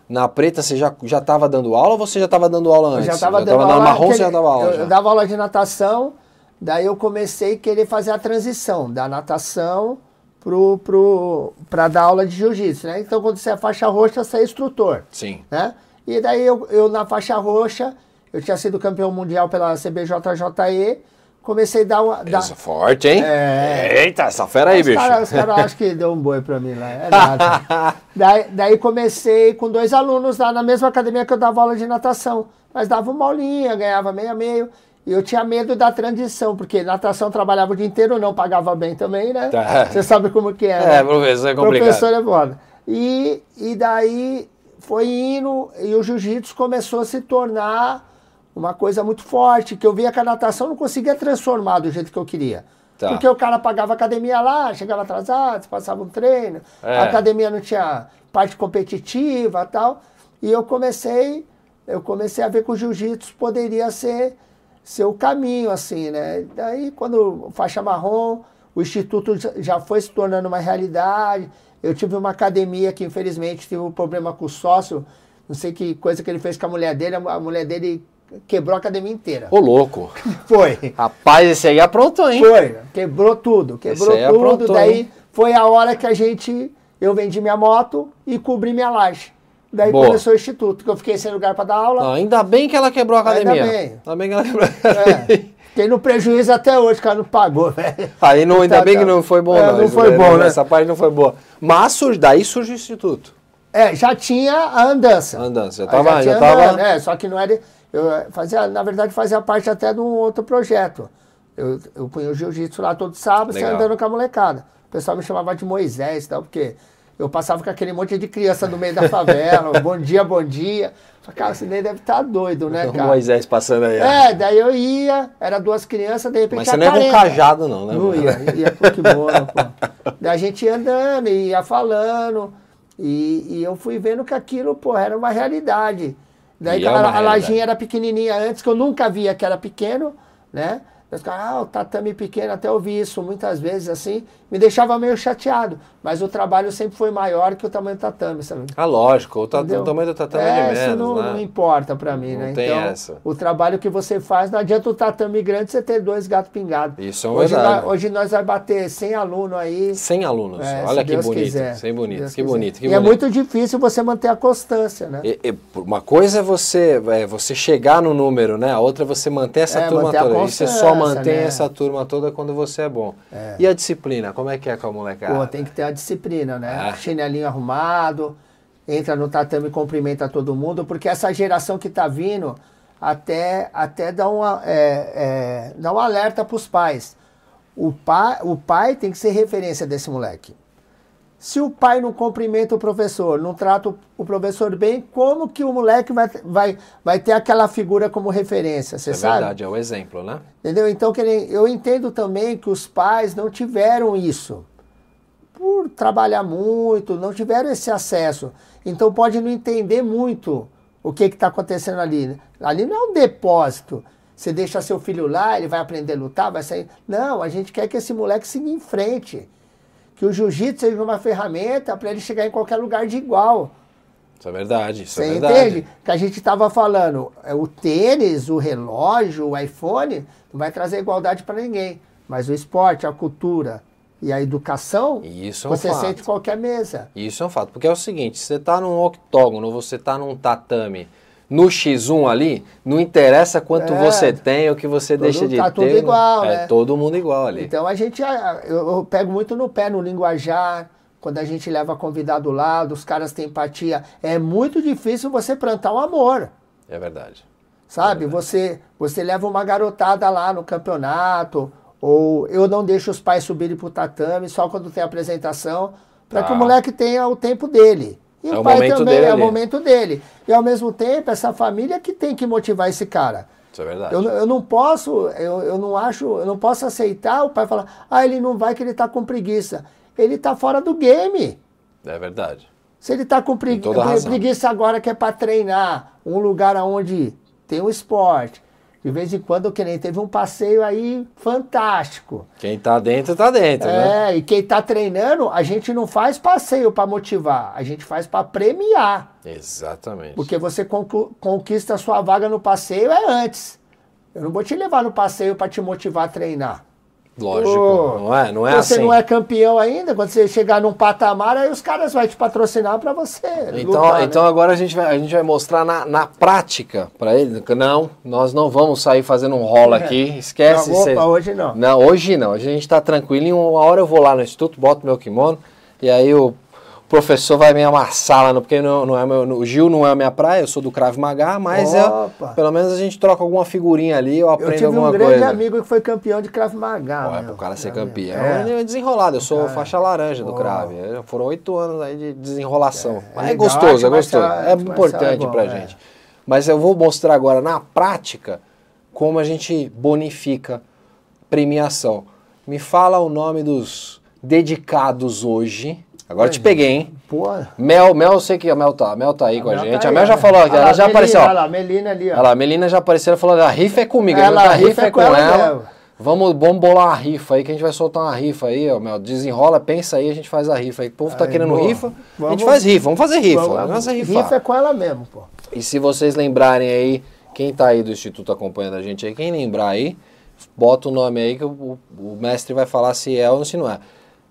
na preta, você já já estava dando aula ou você já estava dando aula Eu antes? já estava dando tava aula. na marrom, você já dava aula. eu, já. eu dava aula de natação, daí eu comecei a querer fazer a transição da natação pro, pro, pra dar aula de jiu-jitsu, né? Então, quando você é faixa roxa, você é instrutor, Sim. né? E daí eu, eu na faixa roxa, eu tinha sido campeão mundial pela CBJJE, comecei a dar uma... dar- Essa forte, hein? É. Eita, essa fera aí, os bicho. caras cara acham que deu um boi pra mim lá. É nada. daí, daí comecei com dois alunos lá na mesma academia que eu dava aula de natação. Mas dava uma aulinha, ganhava meio a meio. E eu tinha medo da transição, porque natação trabalhava o dia inteiro, não pagava bem também, né? Tá. Você sabe como que é. né? É, professor, é complicado. Professor é foda. E, e daí foi indo, e o jiu-jitsu começou a se tornar uma coisa muito forte, que eu via que a natação não conseguia transformar do jeito que eu queria. Tá. Porque o cara pagava academia lá, chegava atrasado, passava um treino, É. a academia não tinha parte competitiva e tal. E eu comecei, eu comecei a ver que o jiu-jitsu poderia ser, ser o caminho, assim, né? Daí, quando faixa marrom, o Instituto já foi se tornando uma realidade. Eu tive uma academia que, infelizmente, tive um problema com o sócio. Não sei que coisa que ele fez com a mulher dele. A mulher dele quebrou a academia inteira. Ô, louco. Foi. Rapaz, esse aí aprontou, hein? Foi. Quebrou tudo. Quebrou tudo. aprontou, Daí hein? foi a hora que a gente. Eu vendi minha moto e cobri minha laje. Daí Boa. começou o instituto, que eu fiquei sem lugar para dar aula. Ainda bem que ela quebrou a academia. Ainda bem. Ainda bem que ela quebrou. É. Fiquei no prejuízo até hoje, que ela não pagou, velho. Aí não, ainda bem que não foi bom, É, não. não foi daí, bom, né? Essa parte não foi boa. Mas surge, daí surge o instituto. É, já tinha a andança. A andança, já tava- tinha já tava- É, só que não era. Eu eh, fazia, na verdade, fazia parte até de um outro projeto. Eu, eu punha o jiu-jitsu lá todo sábado, Legal. andando com a molecada. O pessoal me chamava de Moisés e tal, porque eu passava com aquele monte de criança no meio da favela. bom dia, bom dia. Falei, cara, esse deve estar doido, né, O cara? Moisés passando aí. É, daí eu ia, era duas crianças, de repente Mas você não é com 40. cajado, não, né? Não ia, ia kimono, pô. Daí a gente ia andando, ia falando, e, e eu fui vendo que aquilo, pô, era uma realidade. Daí E é aquela- a lajinha era pequenininha antes, que eu nunca via que era pequeno, né? Os caras, ah, o tatame pequeno, até eu vi isso muitas vezes assim, me deixava meio chateado. Mas o trabalho sempre foi maior que o tamanho do tatame, sabe? Ah, lógico. O, Entendeu? o tamanho do tatame é, é, de isso menos, não, né? não importa pra mim, Não né? tem então, essa. o trabalho que você faz, não adianta o tatame grande você ter dois gatos pingados. Isso é hoje, verdade. nós, hoje nós vai bater 100 alunos aí. 100 alunos. é, Olha que Deus bonito. quiser. Sem bonito. Deus Que quiser. bonito. Que e é muito difícil você manter a constância, né? E- e uma coisa é você, é você chegar no número, né? A outra é você manter essa É, turma manter toda. E você só constância, mantém né? essa turma toda quando você é bom. E a disciplina? Como é que é com a molecada? Pô, tem que ter a disciplina, né? Ah. Chinelinho arrumado, entra no tatame e cumprimenta todo mundo, porque essa geração que tá vindo até, até dá, uma, é, é, dá um alerta pros pais. O pai, o pai tem que ser referência desse moleque. Se o pai não cumprimenta o professor, não trata o- professor bem, como que o moleque vai, vai, vai ter aquela figura como referência? Você é sabe? verdade, é o exemplo, né? Entendeu? Então, eu entendo também que os pais não tiveram isso. Por trabalhar muito, não tiveram esse acesso. Então, pode não entender muito o que está acontecendo ali. Ali não é um depósito. Você deixa seu filho lá, ele vai aprender a lutar, vai sair. Não, a gente quer que esse moleque siga em frente. Que o jiu-jitsu seja uma ferramenta para ele chegar em qualquer lugar de igual. Isso é verdade, isso é Você verdade. entende? Que a gente estava falando, é, o tênis, o relógio, o iPhone, não vai trazer igualdade para ninguém. Mas o esporte, a cultura e a educação, isso é um você fato. sente em qualquer mesa. Isso é um fato, porque é o seguinte, você tá num octógono, você tá num tatame, no X1 ali, não interessa quanto É. você tem ou que você Todo- deixa de tá ter. tudo igual, é né? todo mundo igual ali. Então a gente, eu, eu pego muito no pé no linguajar, quando a gente leva convidado lá, os caras têm empatia. É muito difícil você plantar um amor. É verdade. Sabe? Você, você leva uma garotada lá no campeonato, ou eu não deixo os pais subirem pro tatame só quando tem apresentação, para que Tá. o moleque tenha o tempo dele. E É o o pai também, dele é o momento dele. E ao mesmo tempo, essa família que tem que motivar esse cara. Isso é verdade. Eu, não- eu não posso, eu, eu não acho, eu não posso aceitar o pai falar, ah, ele não vai que ele tá com preguiça. Ele tá fora do game. É verdade. Se ele está com pregui- preguiça agora que é para treinar, um lugar onde tem um esporte, De vez em quando, que nem teve um passeio aí fantástico. Quem tá dentro, tá dentro, é, né? É, e quem tá treinando, a gente não faz passeio para motivar, a gente faz para premiar. Exatamente. Porque você conquista a sua vaga no passeio é antes. Eu não vou te levar no passeio para te motivar a treinar. Lógico, não é, não é você assim. Você não é campeão ainda, quando você chegar num patamar, aí os caras vão te patrocinar para você. Então, lutar, então né? agora a gente vai, a gente vai mostrar na, na prática para ele. Não, nós não vamos sair fazendo um rolo aqui. Esquece. Não, opa, hoje não. Não, hoje não. Hoje a gente está tranquilo. Em uma hora eu vou lá no instituto, boto meu kimono e aí o professor vai me amassar lá, no, porque não, não é meu, o Gil não é a minha praia, eu sou do Krav Maga, mas é, pelo menos a gente troca alguma figurinha ali, eu aprendo eu alguma coisa. um grande amigo que foi campeão de Maga. Pô, é pro cara ser campeão, é. é desenrolado, eu sou é. faixa laranja do Krav, foram oito anos aí de desenrolação, é, mas é, gostoso, é gostoso, é importante pra gente. Mas eu vou mostrar agora na prática como a gente bonifica premiação. Me fala o nome dos dedicados hoje Agora te peguei, hein? Porra. Mel, Mel, eu sei que a Mel tá, a Mel tá aí a com a gente. Tá a Mel já falou aqui, ela já Melina, apareceu. Olha lá, Melina ali, ó. A Melina já apareceu, ela falou, a rifa é comigo. Ela, a rifa, rifa é com ela. ela. Vamos, vamos bolar uma rifa aí, que a gente vai soltar uma rifa aí, ó, Mel. Desenrola, pensa aí, a gente faz a rifa aí. O povo tá querendo boa. rifa, vamos, a gente faz rifa, vamos fazer rifa. Vamos, vamos fazer rifa. Rifa é com ela mesmo, pô. E se vocês lembrarem aí, quem tá aí do Instituto acompanhando a gente aí, quem lembrar aí, bota o nome aí que o, o mestre vai falar se é ou se não é.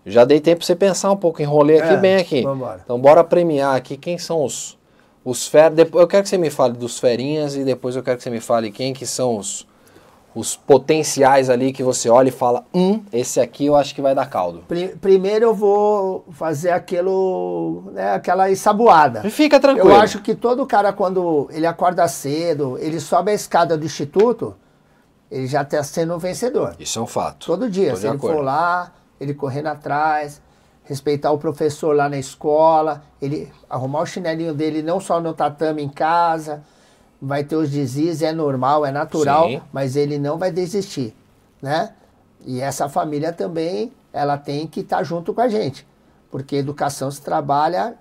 Já dei tempo para você pensar um pouco, enrolei aqui é, bem aqui. Vambora. Então bora premiar aqui quem são os os fer... eu quero que você me fale dos ferinhas e depois eu quero que você me fale quem que são os os potenciais ali que você olha e fala, hum, esse aqui eu acho que vai dar caldo. Primeiro eu vou fazer aquilo, né, aquela ensaboada. Fica tranquilo. Eu acho que todo cara quando ele acorda cedo, ele sobe a escada do instituto, ele já está sendo um vencedor. Isso é um fato. Todo dia, Tô se ele for lá, ele correndo atrás, respeitar o professor lá na escola, ele arrumar o chinelinho dele não só no tatame em casa, vai ter os desvios, é normal, é natural, Sim. mas ele não vai desistir, né? E essa família também, ela tem que estar tá junto com a gente, porque educação se trabalha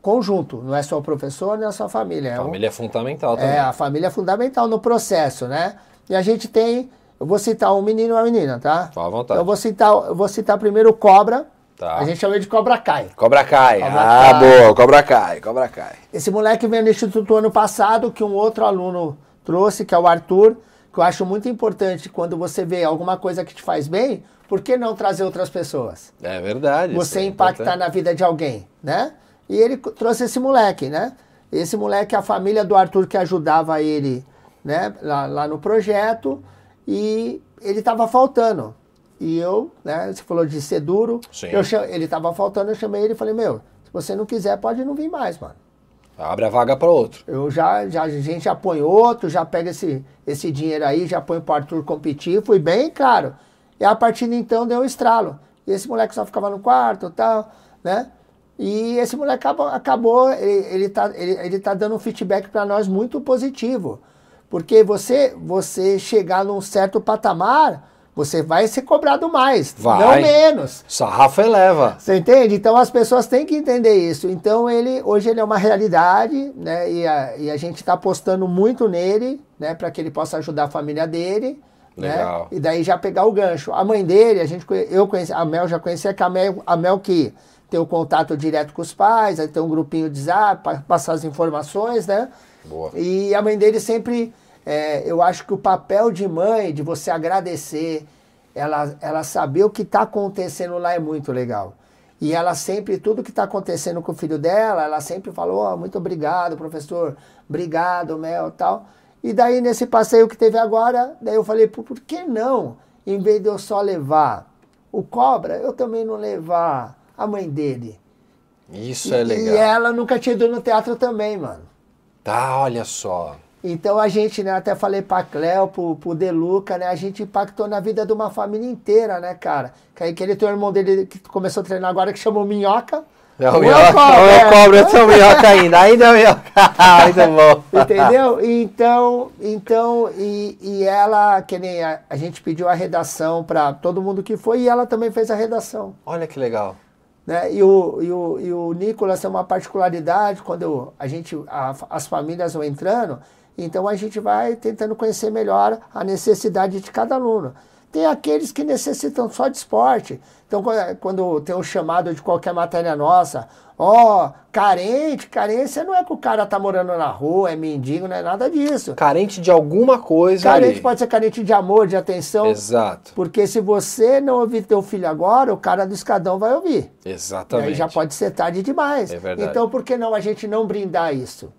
conjunto, não é só o professor, não é só a família. A família é, um, é fundamental também. É, a família é fundamental no processo, né? E a gente tem, eu vou citar um menino e uma menina, tá? Fala à vontade. Eu vou citar, eu vou citar primeiro o Cobra, Tá. A gente chama ele de Cobra Kai. Cobra Kai. Cobra ah, Kai. boa. Cobra Kai. Cobra Kai. Esse moleque veio no Instituto ano passado, que um outro aluno trouxe, que é o Arthur, que eu acho muito importante quando você vê alguma coisa que te faz bem, por que não trazer outras pessoas? É verdade. Você é impactar na vida de alguém, né? E ele trouxe esse moleque, né? Esse moleque, a família do Arthur que ajudava ele, né, lá, lá no projeto, e ele estava faltando. E eu, né, você falou de ser duro. Eu. Ele tava faltando, eu chamei ele e falei, meu, se você não quiser, pode não vir mais, mano. Abre a vaga para outro. Eu já, já, a gente já põe outro, já pega esse, esse dinheiro aí, já põe pro Arthur competir, fui bem claro. E a partir de então deu um estralo. E esse moleque só ficava no quarto e tal, né? E esse moleque acabou, acabou ele, ele, tá, ele, ele tá dando um feedback para nós muito positivo. Porque você, você chegar num certo patamar, você vai ser cobrado mais, vai. não menos. Sarrafo eleva. Você entende? Então as pessoas têm que entender isso. Então ele hoje ele é uma realidade, né? E a, e a gente está apostando muito nele, né? Para que ele possa ajudar a família dele. Legal. Né? E daí já pegar o gancho. A mãe dele, a gente eu conheci, a Mel já conhecia que a Mel, a Mel que tem o contato direto com os pais, aí tem um grupinho de zap para passar as informações, né? Boa. E a mãe dele sempre é, eu acho que o papel de mãe, de você agradecer, ela, ela saber o que está acontecendo lá é muito legal. E ela sempre, tudo que está acontecendo com o filho dela, ela sempre falou, oh, muito obrigado, professor, obrigado, Mel, tal. E daí, nesse passeio que teve agora, daí eu falei, por, por que não, em vez de eu só levar o cobra, eu também não levar a mãe dele. Isso e, é legal. E ela nunca tinha ido no teatro também, mano. Tá, olha só. Então a gente, né, até falei pra Cléo, pro, pro Deluca, né, a gente impactou na vida de uma família inteira, né, cara? Que aí aquele teu irmão dele que começou a treinar agora, que chamou Minhoca. É o minhoca, cobra, é o cobra, eu sou minhoca ainda, ainda é o minhoca. Muito bom. Entendeu? Então, então e, e ela, que nem a, a gente pediu a redação para todo mundo que foi, e ela também fez a redação. Olha que legal. Né? E, o, e, o, e o Nicolas tem uma particularidade, quando eu, a gente, a, as famílias vão entrando, Então a gente vai tentando conhecer melhor a necessidade de cada aluno. Tem aqueles que necessitam só de esporte. Então, quando tem um chamado de qualquer matéria nossa, ó, oh, carente, carência não é que o cara tá morando na rua, é mendigo, não é nada disso. Carente de alguma coisa. Carente ali. pode ser carente de amor, de atenção. Exato. Porque se você não ouvir teu filho agora, o cara do escadão vai ouvir. Exatamente. E aí já pode ser tarde demais. É verdade. Então, por que não a gente não brindar isso?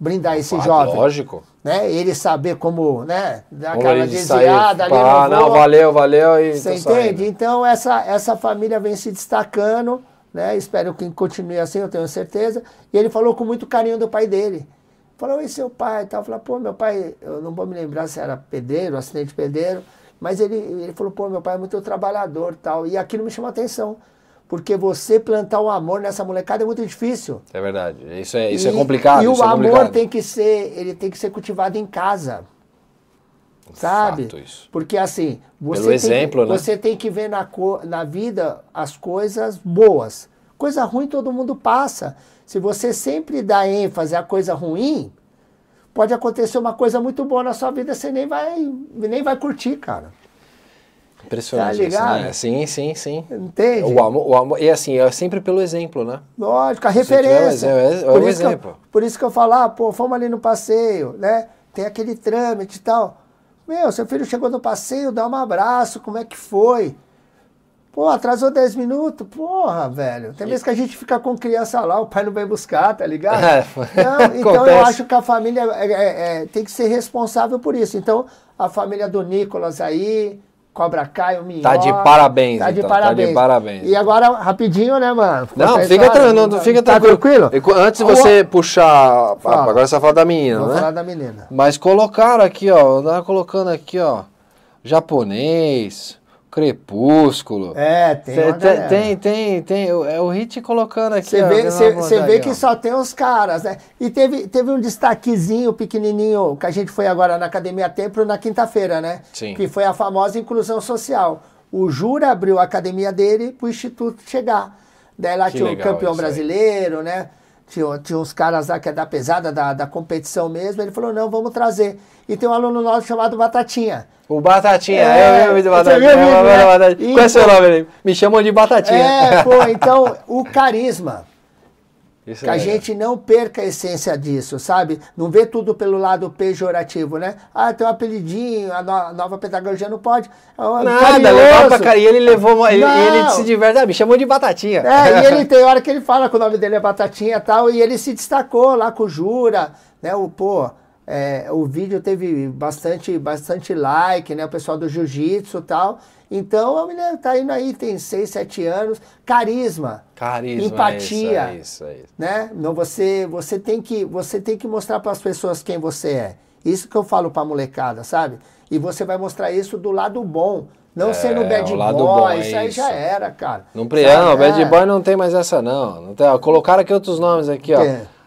Brindar esse ah, jovem. Lógico. Né? Ele saber como, né, dar aquela desviada ali no não, valeu, valeu e Você tô entende? saindo. Então essa, essa família vem se destacando, né? Espero que continue assim, eu tenho certeza. E ele falou com muito carinho do pai dele. Falou, e seu pai? Tal. Falou, pô, meu pai, eu não vou me lembrar se era pedreiro, acidente pedreiro, mas ele, ele falou, pô, meu pai é muito trabalhador tal. E aquilo me chamou a atenção. Porque você plantar o amor nessa molecada é muito difícil. É verdade. Isso é, isso E- é complicado. E o é amor complicado. tem que ser, ele tem que ser cultivado em casa. Sabe? Fato isso. Porque assim, você, Pelo tem, exemplo, que, né? você tem que ver na, na vida as coisas boas. Coisa ruim todo mundo passa. Se você sempre dá ênfase à coisa ruim, pode acontecer uma coisa muito boa na sua vida, você nem vai, nem vai curtir, cara. Impressionante Tá isso, ligado? né? Sim, sim, sim. Entende? O amor, o amor, e assim, é sempre pelo exemplo, né? Lógico, a referência. é o por, isso que eu, exemplo. por isso que eu falo, ah, pô, fomos ali no passeio, né? Tem aquele trâmite e tal. Meu, seu filho chegou no passeio, dá um abraço, como é que foi? Pô, atrasou 10 minutos? Porra, velho. Tem vezes que a gente fica com criança lá, o pai não vem buscar, tá ligado? É, Não, então eu acho que a família é- é- é- tem que ser responsável por isso. Então, a família do Nicolas aí, Cobra Kai, o Minhoca... Tá de parabéns, Tá de então, tá de parabéns. parabéns. E agora, rapidinho, né, mano? Não, fica, tranquilo, não, fica Tá tranquilo. Antes de você puxar. Fala. Agora você vai falar da menina, Vou né? falar da menina. Mas colocaram aqui, ó. Tava colocando aqui, ó. Japonês, crepúsculo. É, tem Tem, uma tem, tem, tem, tem. É o Hit colocando aqui, Você vê, cê- cê vê ó. que só tem os caras, né? E teve, teve um destaquezinho pequenininho que a gente foi agora na Academia Templo na quinta-feira, né? Sim. Que foi a famosa inclusão social. O Jura abriu a academia dele pro Instituto chegar. Daí lá Que tinha o campeão brasileiro, né? Tinha, tinha uns caras lá que é da pesada, da, da competição mesmo. Ele falou, não, vamos trazer. E tem um aluno nosso chamado Batatinha. O Batatinha, É, Batatinha. viu o eu vi né? de Batatinha. Qual é seu pô, nome? Me chamam de Batatinha. É, pô, então o carisma. Isso Que a é legal. gente não perca a essência disso, sabe? Não vê tudo pelo lado pejorativo, né? Ah, tem um apelidinho, a, no- a nova pedagogia não pode. É um Nada, levar pra cara. E ele levou uma. Ele, ele se diverte. Ah, me chamou de Batatinha. É, e ele tem hora que ele fala que o nome dele é Batatinha e tal, e ele se destacou lá com o Jura, né? O, pô, é, o vídeo teve bastante, bastante like, né? O pessoal do jiu-jitsu e tal. Então a menina tá indo aí, tem 6, 7 anos, carisma. Carisma. Empatia. É isso, é isso. né? Não, você, você, tem que, você tem que mostrar para as pessoas quem você é. Isso que eu falo para molecada, sabe? E você vai mostrar isso do lado bom. Não É, sendo bad boy, bom, é isso aí já era, cara. Não, pre... Não, Bad É. Boy não tem mais essa, não. não tem, ó, colocaram aqui outros nomes aqui, ó.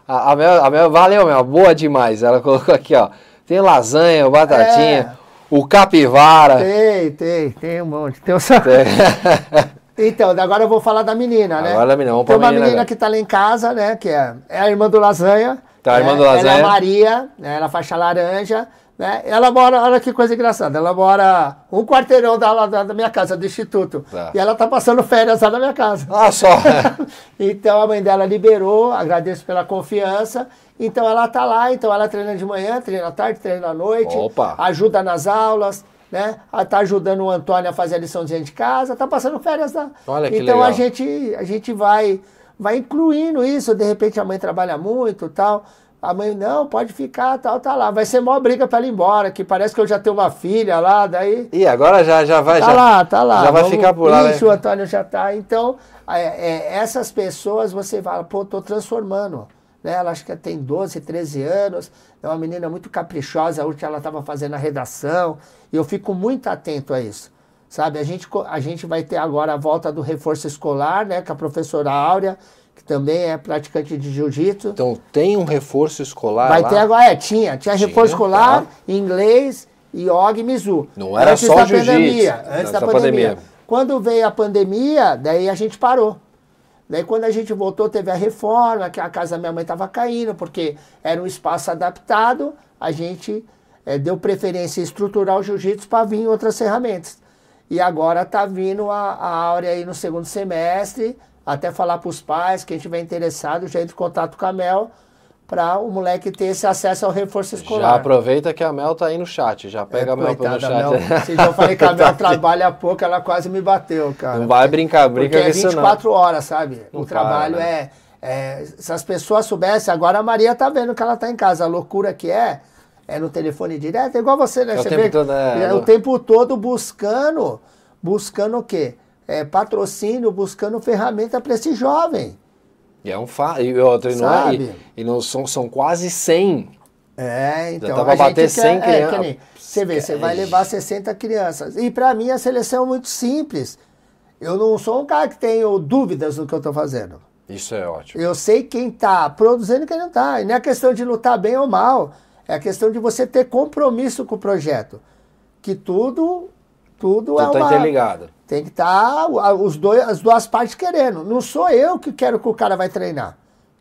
A, a, Mel, a Mel, valeu, Mel, boa demais. Ela colocou aqui, ó. Tem lasanha, batatinha, o capivara. Tem, tem, tem um monte. Tem o... Tem. Então, agora eu vou falar da menina, né? Agora da menina, vamos Tem uma menina menina agora. que tá lá em casa, né? Que é, é a irmã do Lasanha. Tá, a irmã né? do Ela é Lasanha. a Maria, né? ela é faixa laranja. Né? Ela mora, olha que coisa engraçada, ela mora um quarteirão da, da, da minha casa, do instituto. Tá. E ela tá passando férias lá na minha casa. Ah, só. então a mãe dela liberou, agradeço pela confiança. Então ela tá lá, então ela treina de manhã, treina à tarde, treina à noite, Opa. ajuda nas aulas, né? Ela tá ajudando o Antônio a fazer a liçãozinha de casa, tá passando férias lá. Olha que então legal. a gente a gente vai vai incluindo isso, de repente a mãe trabalha muito, tal. A mãe, não, pode ficar, tal, tá lá. Vai ser maior briga pra ela ir embora, que parece que eu já tenho uma filha lá, daí Ih, agora já, já vai. Tá já, lá, tá lá. Já vai Vamos- ficar por lá, Isso, né? o Antônio já tá. Então, é, é, essas pessoas você fala, pô, tô transformando. Né? Ela acho que tem 12, 13 anos, é uma menina muito caprichosa, hoje ela estava fazendo a redação, e eu fico muito atento a isso. Sabe, a gente, a gente vai ter agora a volta do reforço escolar, né, com a professora Áurea, que também é praticante de jiu-jitsu. Então tem um reforço escolar Vai lá? ter agora, é, tinha. Tinha Tinha, reforço escolar, tá. inglês, yoga e mizu. Não era só da jiu-jitsu, pandemia. antes Antes da pandemia. pandemia. Quando veio a pandemia, daí a gente parou. Daí quando a gente voltou, teve a reforma, que a casa da minha mãe estava caindo, porque era um espaço adaptado, a gente é, deu preferência estrutural jiu-jitsu para vir outras ferramentas. E agora está vindo a, a Áurea aí no segundo semestre, até falar para os pais, quem tiver interessado, já entra em contato com a Mel, para o moleque ter esse acesso ao reforço escolar. Já aproveita que a Mel tá aí no chat, já pega é, a Mel pelo chat. Mel, se eu falei que a Mel trabalha pouco, ela quase me bateu, cara. Não vai brincar, brinca com isso não. é 24 horas, sabe? Não o trabalho né? é, é, Se as pessoas soubessem, agora a Maria tá vendo que ela tá em casa, a loucura que é, é no telefone direto, é igual você, né? É você o tempo todo, é, é, o tempo todo buscando, buscando o quê? É, patrocínio, buscando ferramenta para esse jovem. E é um fato. E outro, e não, é, e, e não são, são quase 100. É, então. Já tava a bater 100 quer, crianças. É, você vê, você vai levar 60 crianças. E para mim a seleção é muito simples. Eu não sou um cara que tenho dúvidas do que eu estou fazendo. Isso é ótimo. Eu sei quem está produzindo e quem não está. E não é questão de lutar bem ou mal. É a questão de você ter compromisso com o projeto. Que tudo, tudo, tudo é tá uma... interligado. Tem que estar tá os dois, as duas partes querendo. Não sou eu que quero que o cara vai treinar.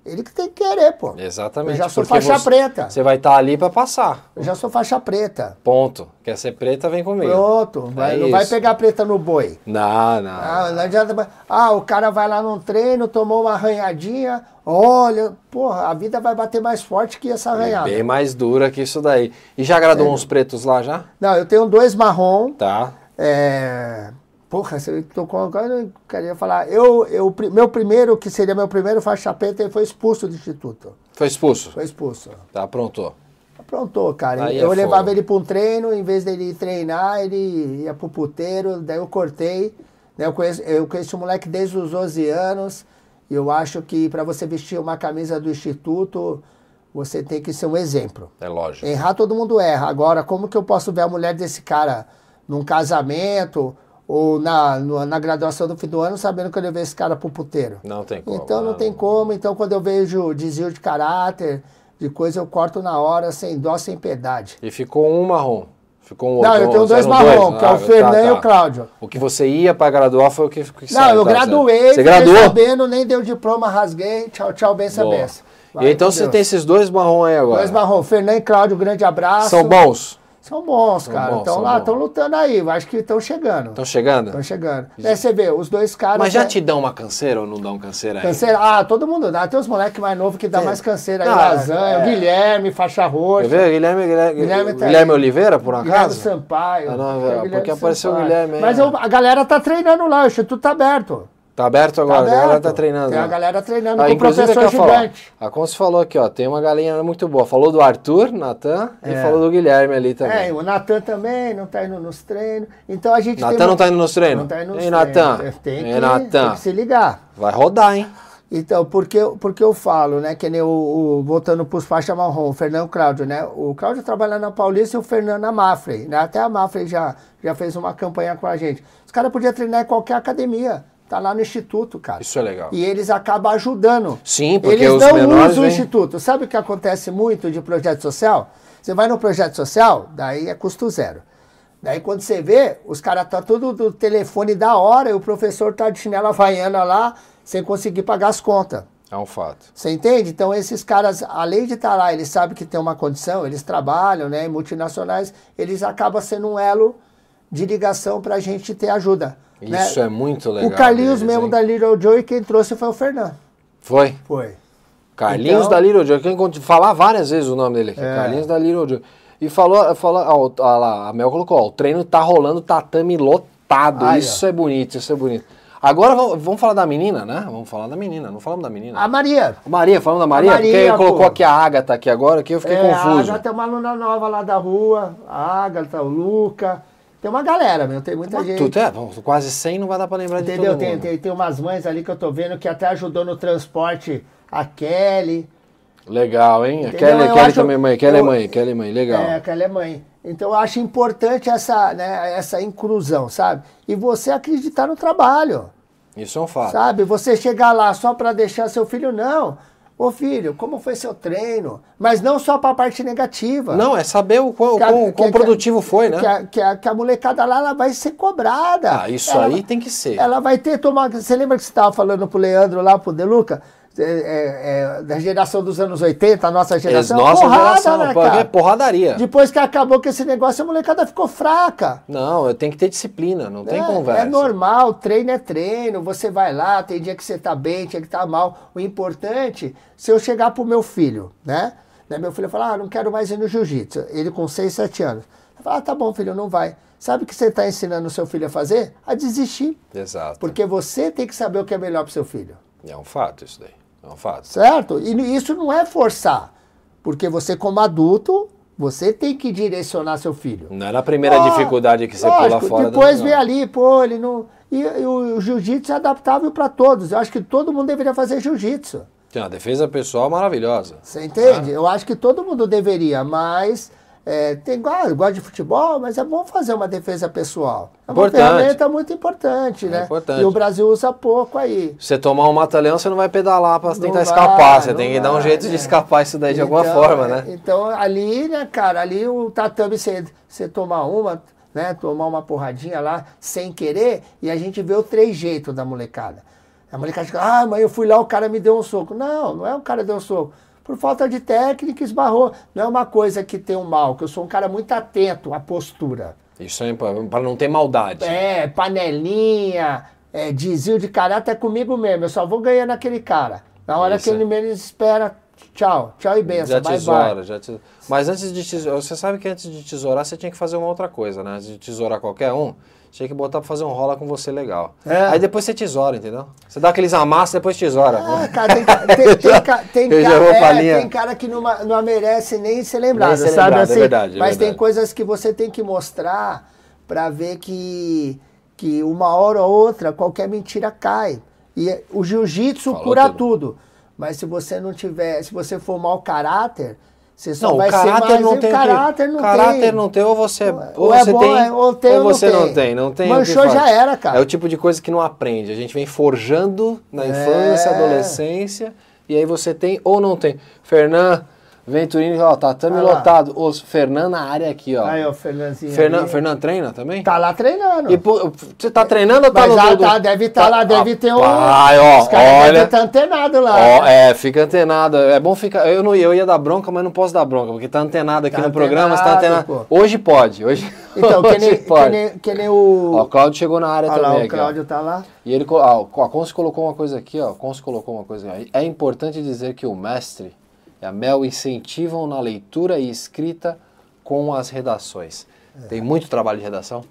Ele que tem que querer, pô. Exatamente. Eu já sou faixa você, preta. Você vai estar tá ali para passar. Eu já sou faixa preta. Ponto. Quer ser preta, vem comigo. Pronto. Vai, é não isso. vai pegar preta no boi. Não, não. Ah, não adianta. Ah, o cara vai lá num treino, tomou uma arranhadinha. Olha, porra, a vida vai bater mais forte que essa arranhada. bem mais dura que isso daí. E já agradou é. uns pretos lá já? Não, eu tenho dois marrom. Tá. É Porra, você tocou agora, eu queria falar. Eu, eu, meu primeiro, que seria meu primeiro faixa preta, ele foi expulso do instituto. Foi expulso? Foi expulso. Tá, aprontou. Aprontou, cara. Aí eu é levava fogo. ele para um treino, em vez dele treinar, ele ia pro puteiro, daí eu cortei. Né, eu, conheço, eu conheço o moleque desde os 12 anos. E eu acho que para você vestir uma camisa do instituto, você tem que ser um exemplo. É lógico. Errar todo mundo erra. Agora, como que eu posso ver a mulher desse cara num casamento ou na, na graduação do fim do ano sabendo que eu levei esse cara pro puteiro. Não tem como. Então não, não tem como. Então quando eu vejo desvio de caráter, de coisa, eu corto na hora, sem dó, sem piedade. E ficou um marrom. Ficou um outro. Não, eu tenho dois marrom, que é o ah, Fernando tá, tá. e o Cláudio. O que você ia para graduar foi o que, que Não, eu tá, graduei, você graduou? sabendo, nem deu diploma, rasguei. Tchau, tchau, bem benção. E então você tem esses dois marrom aí agora. Dois marrom, Fernando e Cláudio, grande abraço. São bons? São bons, cara. Estão lá, estão lutando aí. Acho que estão chegando. Estão chegando? Estão chegando. Aí você vê, os dois caras. Mas já é... te dão uma canseira ou não dão canseira aí? Canseira? Ah, todo mundo dá. Tem os moleques mais novos que dá mais canseira aí. Não, lasanha, é... Guilherme, faixa roxa. Quer ver? Guilherme, Guilherme, Guilherme, tá Guilherme Oliveira, por acaso? Guilherme Sampaio. Ah, não, Guilherme porque apareceu o Guilherme aí. Mas eu, a galera tá treinando lá, o Instituto tá aberto. Tá aberto agora, tá aberto. a galera tá treinando. Tem a galera treinando ah, com o professor gigante. A Conce falou aqui, ó, tem uma galinha muito boa. Falou do Arthur, Natan, é. e falou do Guilherme ali também. É, o Natan também não tá indo nos treinos. Então a gente Natan tem... não tá indo nos treinos? Não tá indo nos Ei, treinos. Natan. Tem, que, Natan. tem que se ligar. Vai rodar, hein? Então, porque, porque eu falo, né, que nem o, o voltando para os faixa marrom, o Fernando Cláudio, né? O Cláudio trabalha na Paulista e o Fernando na Mafrey, né? Até a Mafrey já, já fez uma campanha com a gente. Os caras podiam treinar em qualquer academia. Tá lá no instituto, cara. Isso é legal. E eles acabam ajudando. Sim, porque eles os não menores usam o instituto. Sabe o que acontece muito de projeto social? Você vai no projeto social, daí é custo zero. Daí quando você vê, os caras estão tá tudo do telefone da hora e o professor tá de chinela havaiana lá sem conseguir pagar as contas. É um fato. Você entende? Então esses caras, além de estar tá lá, eles sabem que tem uma condição, eles trabalham, né, multinacionais, eles acabam sendo um elo de ligação para a gente ter ajuda. Isso né? é muito legal. O Carlinhos deles, mesmo hein? da Little Joe, quem trouxe foi o Fernando. Foi? Foi. Carlinhos então, da Little Joe, quem falar várias vezes o nome dele aqui. É. Carlinhos da Little Joe. E falou, falou ó, lá, a Mel colocou, ó, o treino tá rolando, tatame lotado. Ai, isso ó. é bonito, isso é bonito. Agora vamos falar da menina, né? Vamos falar da menina, não falamos da menina. A Maria. A Maria, falando da Maria? A Maria porque colocou aqui a Agatha aqui agora, que eu fiquei é, confuso. A Agatha é uma aluna nova lá da rua, a Agatha, o Luca. Tem uma galera, meu, tem muita gente. Tu, é, quase 100 não vai dar pra lembrar Entendeu? de todo tem, tem, tem umas mães ali que eu tô vendo que até ajudou no transporte a Kelly. Legal, hein? A Kelly, Kelly acho, também é mãe, Kelly é mãe, Kelly é mãe, legal. É, a Kelly é mãe. Então eu acho importante essa, né, essa inclusão, sabe? E você acreditar no trabalho. Isso é um fato. Sabe? Você chegar lá só para deixar seu filho, não. Ô filho, como foi seu treino? Mas não só para a parte negativa. Não, é saber o quão, que a, quão, quão que, produtivo que, foi, né? Que a, que, a, que a molecada lá ela vai ser cobrada. Ah, isso ela, aí tem que ser. Ela vai ter tomar. Você lembra que você estava falando pro Leandro lá, pro Deluca? É, é, é, da geração dos anos 80, a nossa geração. Nossa porrada, geração, né, cara? Porradaria. Depois que acabou com esse negócio, a molecada ficou fraca. Não, eu tenho que ter disciplina, não tem é, conversa. É normal, treino é treino, você vai lá, tem dia que você tá bem, dia que tá mal. O importante, se eu chegar pro meu filho, né? né meu filho falar, ah, não quero mais ir no jiu-jitsu. Ele com 6, 7 anos. Eu falo, ah, tá bom, filho, não vai. Sabe o que você está ensinando o seu filho a fazer? A desistir. Exato. Porque você tem que saber o que é melhor pro seu filho. É um fato isso daí. É um fato. Certo? E isso não é forçar. Porque você, como adulto, você tem que direcionar seu filho. Não é na primeira ah, dificuldade que você lógico, pula fora. Depois vê ali, pô, ele não. E, e o, o jiu-jitsu é adaptável para todos. Eu acho que todo mundo deveria fazer jiu-jitsu. Tem uma defesa pessoal maravilhosa. Você entende? Ah. Eu acho que todo mundo deveria, mas é, tem, ah, gosta de futebol, mas é bom fazer uma defesa pessoal. É uma importante. ferramenta muito importante, é né? Importante. E o Brasil usa pouco aí. Você tomar um mata-leão, você não vai pedalar para tentar vai, escapar. Você tem que vai, dar um jeito né? de escapar isso daí de então, alguma forma, né? Então, ali, né, cara, ali o tatame, você, você tomar uma, né, tomar uma porradinha lá sem querer, e a gente vê o trejeito da molecada. A molecada fica, ah, mas eu fui lá, o cara me deu um soco. Não, não é o cara que deu um soco por falta de técnica, esbarrou. Não é uma coisa que tem um mal, que eu sou um cara muito atento à postura. Isso é para não ter maldade. É, panelinha, é, desvio de caráter é comigo mesmo. Eu só vou ganhar naquele cara. Na hora Isso. que ele menos espera, tchau, tchau e benção, já bye tesoura, bye. Já te... Mas antes de tesourar, você sabe que antes de tesourar você tinha que fazer uma outra coisa, né? Antes de tesourar qualquer um, tinha que botar pra fazer um rola com você legal. É. Aí depois você tesoura, entendeu? Você dá aqueles amassos depois tesoura. Ah, cara, tem, tem, tem, tem, tem cara, é, tem cara que não, não merece nem ser lembrado, nem ser sabe lembrado, é assim? É verdade, é Mas verdade. tem coisas que você tem que mostrar pra ver que, que uma hora ou outra qualquer mentira cai. E o jiu-jitsu cura tudo. tudo. Mas se você não tiver, se você for mau caráter, você só não, vai o caráter ser mais, não tem. Caráter não caráter tem. não tem, ou você, ou, ou é você bom, tem, é, ou, tem, ou você não tem. não tem. Manchou já era, cara. É o tipo de coisa que não aprende. A gente vem forjando na infância, é. adolescência, e aí você tem ou não tem. Fernando, Venturini, ó, tatame ah lotado. Os Fernando na área aqui, ó. Aí, ó, Fernandinho. Fernan, Fernando treina também? Tá lá treinando. E, você tá treinando ou tá Mas no já tá, deve estar tá lá, deve ter um. Ai, ó, os caras olha. devem estar tá antenado lá. Ó, né? É, fica antenado. É bom ficar. Eu, não, eu ia dar bronca, mas não posso dar bronca, porque tá antenado aqui tá no antenado, programa, você tá antenado. Pô. Hoje pode, hoje. Então, hoje que, nem, pode. Que, nem, que nem o. Ó, o Cláudio chegou na área Olha também. Lá, o Cláudio aqui, tá lá. E ele. Ó, a Cons colocou uma coisa aqui, ó. Cons colocou uma coisa aqui. É importante dizer que o mestre e a Mel incentivam na leitura e escrita com as redações. É. Tem muito trabalho de redação?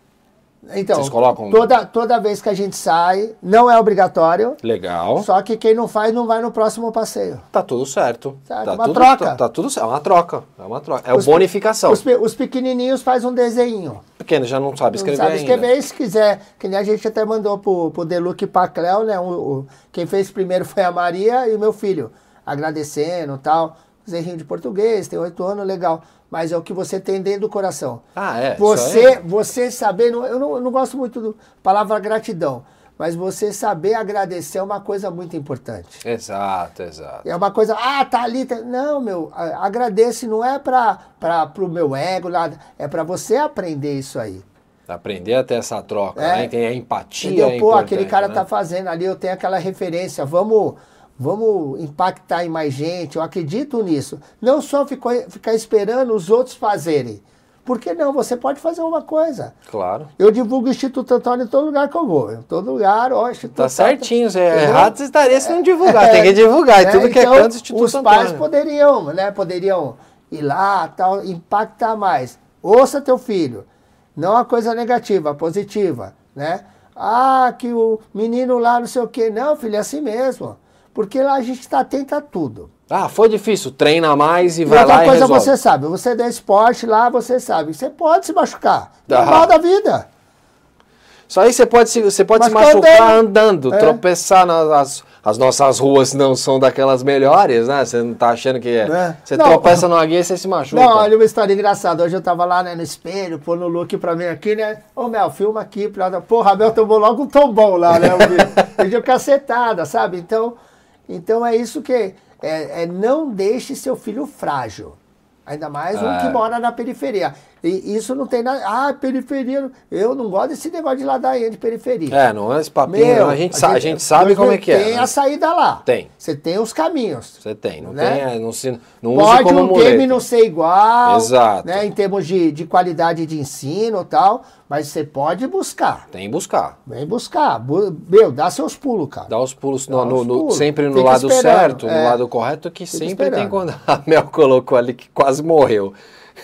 Então, Vocês colocam... toda, toda vez que a gente sai, não é obrigatório. Legal. Só que quem não faz não vai no próximo passeio. Tá tudo certo. Certo, tá uma tudo, troca. Tá, tá, tudo certo. É uma troca. É uma troca. É os, bonificação. Os, os, pequenininhos faz um desenho. Pequeno já não sabe escrever Não sabe ainda. escrever, se quiser. Que nem a gente até mandou pro, pro Deluque e pra Cléo, né? O, o, quem fez primeiro foi a Maria e o meu filho. Agradecendo e tal. Zerrinho de português, tem oito anos, legal. Mas é o que você tem dentro do coração. Ah, é? Você, é. você saber, eu não, eu não gosto muito da palavra gratidão, mas você saber agradecer é uma coisa muito importante. Exato, exato. É uma coisa, ah, tá ali. Tá... Não, meu, agradece não é para o meu ego, nada. É para você aprender isso aí. Aprender a ter essa troca, é. né? Tem a empatia. Entendeu? É Pô, aquele cara né? tá fazendo ali, eu tenho aquela referência. Vamos Vamos impactar em mais gente, eu acredito nisso. Não só ficar, ficar esperando os outros fazerem. Por que não? Você pode fazer uma coisa. Claro. Eu divulgo o Instituto Antônio em todo lugar que eu vou. Em todo lugar, ó, Instituto Tá certinho. Você é errado, você estaria se não divulgar. Tem que divulgar. É, tudo que é então, canto, Instituto os Antônio. Os pais poderiam, né? Poderiam ir lá, tal, impactar mais. Ouça teu filho. Não a coisa negativa, a positiva, né? Ah, que o menino lá não sei o quê. Não, filho, é assim mesmo. Porque lá a gente está atento a tudo. Ah, foi difícil, treina mais e, e vai lá outra coisa e você sabe, você é esporte lá, você sabe, você pode se machucar. Normal da vida. Isso aí você pode se, você pode se machucar andando, andando é. tropeçar nas as nossas ruas não são daquelas melhores, né? Você não tá achando que é. é. Você não, tropeça numa guia e você se machuca. Não, olha uma história engraçada. Hoje eu tava lá né, no espelho, pô no look pra mim aqui, né? Ô Mel, filma aqui. Pra... Porra, Mel tomou logo um tombão lá, né? Pediu cacetada, sabe? Então, então é isso que. é, é não deixe seu filho frágil. Ainda mais um É. que mora na periferia. E isso não tem nada. Ah, periferia. Eu não gosto desse negócio de ladainha de periferia. É, não é esse papinho, não. a, gente sa- a gente sabe como é que é. Tem né? a saída lá. Tem. Você tem os caminhos. Você tem, não né? tem, não, se, não Pode como o muleta. game não ser igual. Exato. Né, em termos de, de qualidade de ensino e tal. Mas você pode buscar. Tem que buscar. Vem buscar. Bu- Meu, dá seus pulos, cara. Dá os pulos, Dá no- no- os no- pulos. sempre no Fica lado certo, é. no lado correto, que Fica sempre tem esperando. quando a Mel colocou ali que quase morreu.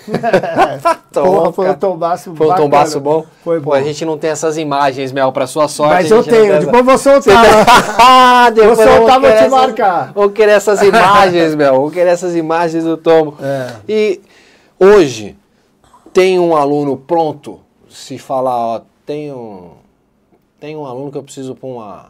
Porra, foi um tombaço Foi um tombaço bom? Foi Pô, bom. a gente não tem essas imagens, Mel, pra sua sorte. Mas eu tenho, tem depois vou Você soltar. Ah, depois Vou soltar, vou te essas- marcar. Vou querer essas imagens, Mel. Vou querer essas imagens do Tomo. É. E hoje tem um aluno pronto, se falar, ó, tem um, tem um aluno que eu preciso pra uma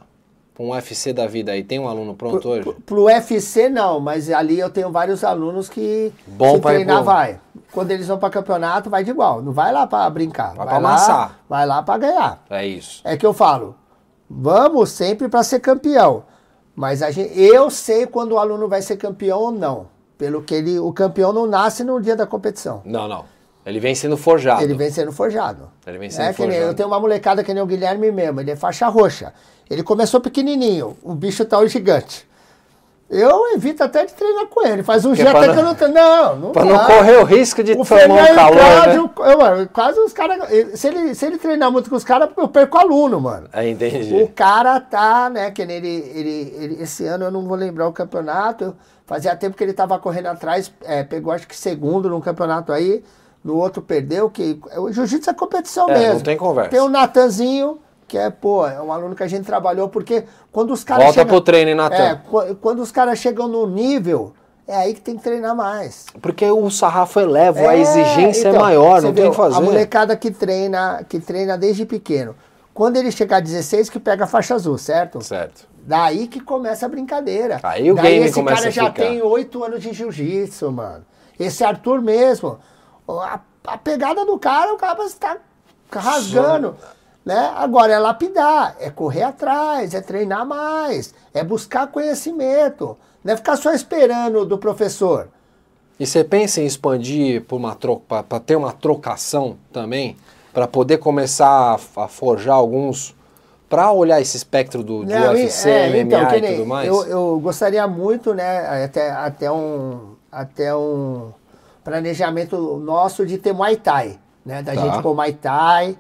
pra um UFC da vida aí. Tem um aluno pronto hoje? Pro, pro UFC não, mas ali eu tenho vários alunos que Bom se treinar pro- vai. Quando eles vão para campeonato, vai de igual. Não vai lá para brincar. Vai pra lá, amassar. Vai lá para ganhar. É isso. É que eu falo, vamos sempre para ser campeão. Mas a gente, eu sei quando o aluno vai ser campeão ou não. Pelo que ele, o campeão não nasce no dia da competição. Não, não. Ele vem sendo forjado. Ele vem sendo forjado. Ele vem sendo é que nem, forjado. eu tenho uma molecada que nem o Guilherme mesmo, ele é faixa roxa. Ele começou pequenininho, o bicho tá hoje gigante. Eu evito até de treinar com ele. Faz um dia pra até não- que eu não treino. Não, não Pra dá. não correr o risco de O tomar um calor, Cláudio, né? eu, mano, quase os caras. Se ele, se ele treinar muito com os caras, eu perco aluno, mano. É, entendi. O cara tá, né, que nem ele, ele, ele- esse ano eu não vou lembrar o campeonato, fazia tempo que ele tava correndo atrás, é, pegou acho que segundo num campeonato aí, no outro perdeu, que o jiu-jitsu é competição É, mesmo. não tem conversa. Tem o Natanzinho, que é, pô, é um aluno que a gente trabalhou, porque quando os caras Volta pro treino, hein, Natan? É, qu- quando os caras chegam no nível, é aí que tem que treinar mais. Porque o sarrafo eleva, a É, exigência então, é maior, não tem vê, o que fazer. A molecada que treina, que treina desde pequeno. Quando ele chegar a 16, que pega a faixa azul, certo? Certo. Daí que começa a brincadeira. Aí o Daí game esse cara já ficar. tem oito anos de jiu-jitsu, mano. Esse Arthur mesmo, a, a pegada do cara, o cara está rasgando. Né? Agora é lapidar, é correr atrás, é treinar mais, é buscar conhecimento. Não é ficar só esperando do professor. E você pensa em expandir para ter uma trocação também? Para poder começar a, a forjar alguns. Para olhar esse espectro do, de Não, UFC, é, MMA então, e tudo mais? Eu, eu gostaria muito, né, até, até um até um planejamento nosso de ter Muay Thai, né, da Tá. gente pôr Muay Thai,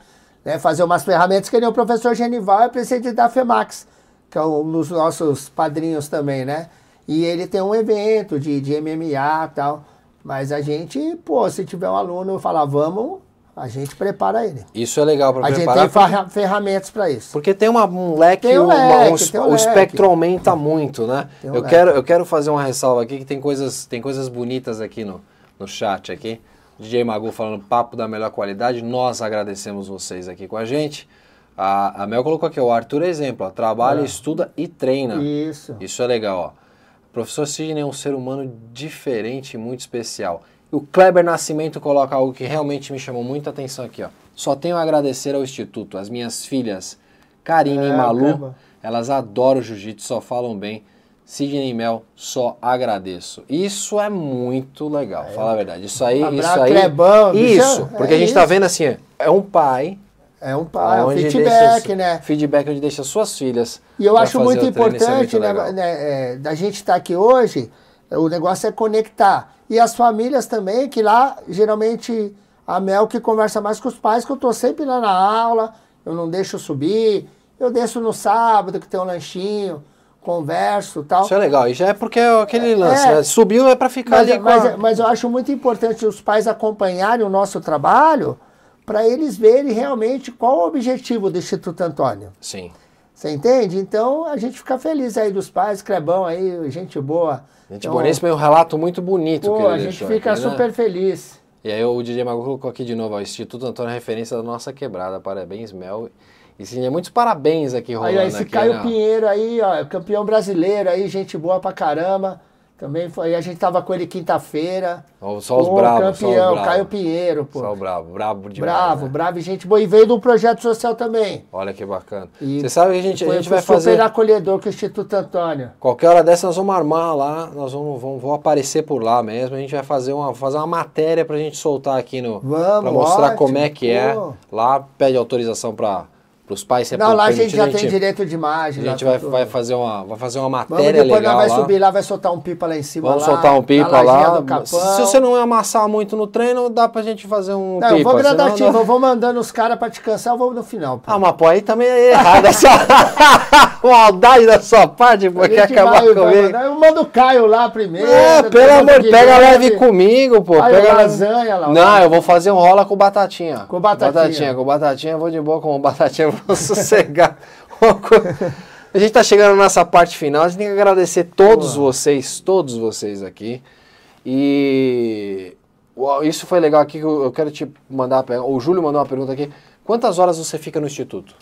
né, fazer umas ferramentas que nem o professor Genival é presidente da FEMAX, que é um dos nossos padrinhos também, né, e ele tem um evento de, de MMA e tal, mas a gente, pô, se tiver um aluno falar, vamos, a gente prepara ele. Isso é legal para A gente preparar. tem ferra- ferramentas para isso. Porque tem uma, um leque, Tem um uma- leque, um es- tem um o leque. espectro aumenta muito, né? Um eu, leque. quero, eu quero fazer uma ressalva aqui que tem coisas, tem coisas bonitas aqui no, no chat aqui. DJ Magu falando papo da melhor qualidade. Nós agradecemos vocês aqui com a gente. A, a Mel colocou aqui, o Arthur é exemplo, ó, trabalha, É. estuda e treina. Isso. Isso é legal, ó. O professor Sidney é um ser humano diferente e muito especial. E o Kleber Nascimento coloca algo que realmente me chamou muita atenção aqui, ó. Só tenho a agradecer ao Instituto. As minhas filhas, Karine É, e Malu, elas adoram jiu-jitsu, só falam bem. Sidney Mel, só agradeço. Isso é muito legal, fala a verdade. Isso aí, Abraço, isso aí. Clebão, bicho, isso, porque é a gente tá isso. vendo assim, é um pai É um, pai, é um feedback, deixa, né? Feedback onde deixa suas filhas. E eu acho fazer muito é importante, muito né, né, é, da gente estar aqui hoje, o negócio é conectar. E as famílias também, que lá, geralmente, a Mel que conversa mais com os pais, que eu tô sempre lá na aula, eu não deixo subir, eu desço no sábado, que tem um lanchinho, converso e tal. Isso é legal. E já é porque é aquele lance, É. né? Subiu é pra ficar Mas, ali com mas- a... mas eu acho muito importante os pais acompanharem o nosso trabalho para eles verem realmente qual o objetivo do Instituto Antônio. Sim. Você entende? Então a gente fica feliz aí dos pais, Clebão aí, gente boa. Gente, Então, boa, esse é um relato muito bonito que pô, a gente fica aqui, né? super feliz. E aí o DJ Magu colocou aqui de novo, ó, Instituto Antônio é referência da nossa quebrada. Parabéns, Mel. E sim, é muitos parabéns aqui rolando Aí, esse aqui, Caio né? Pinheiro aí, ó, campeão brasileiro aí, gente boa pra caramba. Também foi. A gente tava com ele quinta-feira. Só os bravos, só os campeão. Caio Pinheiro, pô. Só o bravo, bravo demais. bravo, né? bravo e gente boa. E veio do projeto social também. Olha que bacana. E Você sabe que a gente, a gente vai super fazer. acolhedor com o Instituto Antônio. Qualquer hora dessa nós vamos armar lá, nós vamos, vamos, vamos aparecer por lá mesmo. A gente vai fazer uma, fazer uma matéria pra gente soltar aqui no. Vamos, pra mostrar ótimo, como é que é. pô. Lá pede autorização para os pais. se Não, lá a gente já tem direito de imagem. A gente vai, vai, fazer uma, vai fazer uma Vamos, matéria depois legal nós vai lá. subir lá, vai soltar um pipa lá em cima. Vamos lá, soltar um pipa lá. Se você não amassar muito no treino, dá pra gente fazer um Não, pipa. eu vou gradativo, não- eu vou mandando os caras pra te cansar, eu vou no final. pô. Ah, mas pô, aí também é errado. Essa maldade da sua parte, pô, A quer gente acabar vai- vai comigo. mandar- Eu mando o Caio lá primeiro. É, depois pelo amor, pega Guilherme. leve comigo, pô. Aí, pega lasanha lá. Não, eu vou fazer um rola com batatinha. Com batatinha. Batatinha, com batatinha, vou de boa com batatinha, vou sossegar. A gente tá chegando nessa parte final, a gente tem que agradecer todos Pô. vocês, todos vocês aqui. E Uau, isso foi legal aqui, que eu quero te mandar, o Júlio mandou uma pergunta aqui. Quantas horas você fica no instituto?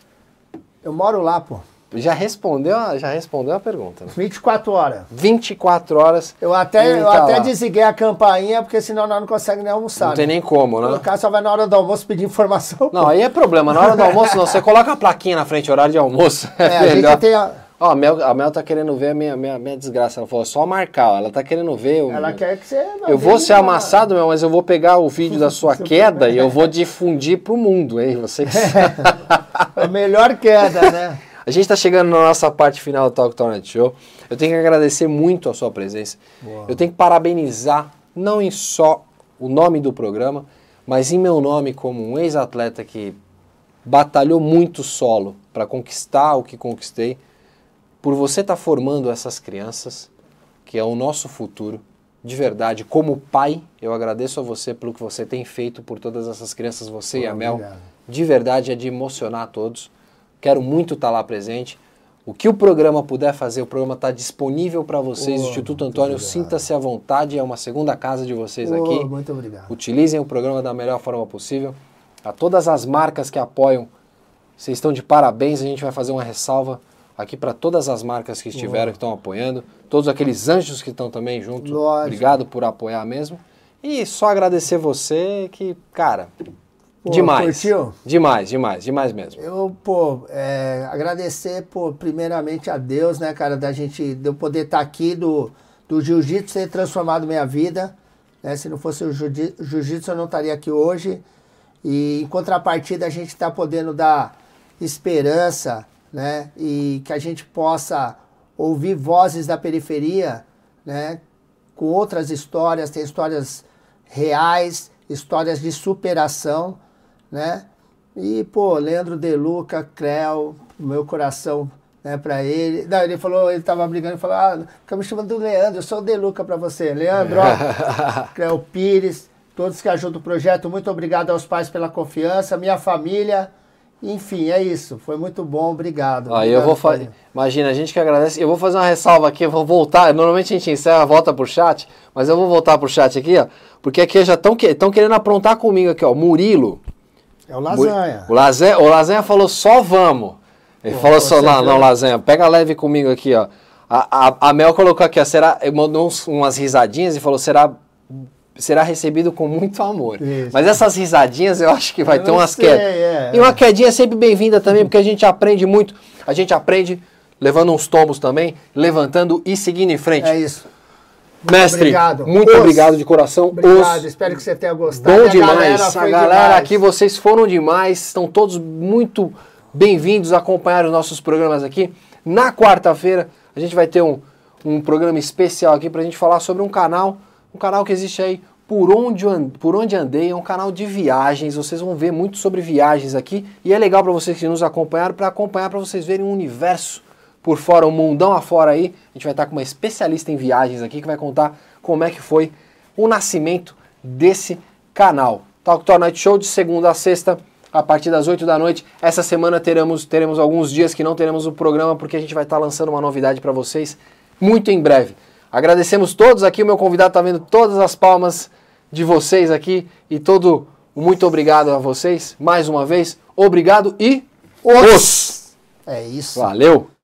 Eu moro lá, pô. Já respondeu, a- já respondeu a pergunta. Né? 24 horas. 24 horas. Eu até, eu tá até lá. desliguei a campainha, porque senão nós não conseguimos nem almoçar. Não tem né? nem como, né? O cara só vai na hora do almoço pedir informação. Não, aí é problema. Na hora do almoço, não. Você coloca a plaquinha na frente, horário de almoço. É, É, a melhor. gente tem a, Ó, a Mel, a Mel tá querendo ver a minha, minha, minha desgraça. Ela falou, só marcar, ó. Ela tá querendo ver. o- Ela quer que você. Eu vou ser amassado, meu, mas eu vou pegar o vídeo da sua queda e eu vou difundir pro mundo, hein? Você que sabe. A melhor queda, né? A gente está chegando na nossa parte final do Talk Tornet Show. Eu tenho que agradecer muito a sua presença. Eu tenho que parabenizar não em só o nome do programa, mas em meu nome como um ex-atleta que batalhou muito solo para conquistar o que conquistei, por você estar formando essas crianças, que é o nosso futuro. De verdade, como pai, eu agradeço a você pelo que você tem feito por todas essas crianças, você e a Mel. obrigado. De verdade, é de emocionar a todos. Quero muito estar lá presente. O que o programa puder fazer, o programa está disponível para vocês. Oh, Instituto Antônio, sinta-se à vontade, é uma segunda casa de vocês Ô, aqui. Muito obrigado. Utilizem o programa da melhor forma possível. A todas as marcas que apoiam, vocês estão de parabéns. A gente vai fazer uma ressalva aqui para todas as marcas que estiveram, que estão apoiando. Todos aqueles anjos que estão também junto. Lógico. Obrigado por apoiar mesmo. E só agradecer você que, cara, Pô, demais. curtiu? Demais, demais, demais mesmo. Eu, pô, é, agradecer, pô, primeiramente a Deus, né, cara, da gente, de eu poder estar aqui, do, do jiu-jitsu ter transformado minha vida. Né? Se não fosse o jiu- jiu-jitsu, eu não estaria aqui hoje. E em contrapartida, a gente está podendo dar esperança, né? E que a gente possa ouvir vozes da periferia, né? Com outras histórias, tem histórias reais, histórias de superação, né? E, pô, Leandro De Luca, Creu, meu coração, né, pra ele. Não, ele falou, ele tava brigando, ele falou, ah, fica me chamando do Leandro, eu sou o De Luca pra você. Leandro, ó, Creu Pires, todos que ajudam o projeto, muito obrigado aos pais pela confiança, minha família, enfim, é isso. Foi muito bom, obrigado. Aí eu vou fazer. Imagina, a gente que agradece. Eu vou fazer uma ressalva aqui, eu vou voltar. Normalmente a gente encerra, volta pro chat, mas eu vou voltar pro chat aqui, ó. Porque aqui já estão que, querendo aprontar comigo aqui, ó. Murilo. É o Lasanha. O Lasanha, o Lasanha falou só vamos. Ele Pô, falou só, não, não, Lasanha, pega leve comigo aqui, ó. A, a, a Mel colocou aqui, ó, será, mandou uns- umas risadinhas e falou, será, será recebido com muito amor. Isso. Mas essas risadinhas eu acho que vai Eu ter umas quedas. é, e uma quedinha é sempre bem-vinda também, porque a gente aprende muito. A gente aprende levando uns tombos também, levantando e seguindo em frente. É isso. Mestre, obrigado. muito Os. obrigado de coração. Obrigado, Os. espero que você tenha gostado. Bom a demais. galera a galera demais. aqui, vocês foram demais. Estão todos muito bem-vindos a acompanhar os nossos programas aqui. Na quarta-feira, a gente vai ter um, um programa especial aqui pra gente falar sobre um canal, um canal que existe aí por onde, por onde andei, é um canal de viagens. Vocês vão ver muito sobre viagens aqui e é legal para vocês que nos acompanharam, para acompanhar, para vocês verem o universo por fora, o mundão afora aí. A gente vai estar com uma especialista em viagens aqui que vai contar como é que foi o nascimento desse canal. Talk Tour Night Show de segunda a sexta, a partir das 8 da noite. Essa semana teremos, teremos alguns dias que não teremos o programa, porque a gente vai estar lançando uma novidade para vocês muito em breve. Agradecemos todos aqui, o meu convidado está vendo todas as palmas de vocês aqui e todo o muito obrigado a vocês. Mais uma vez, obrigado e os! É isso. Valeu!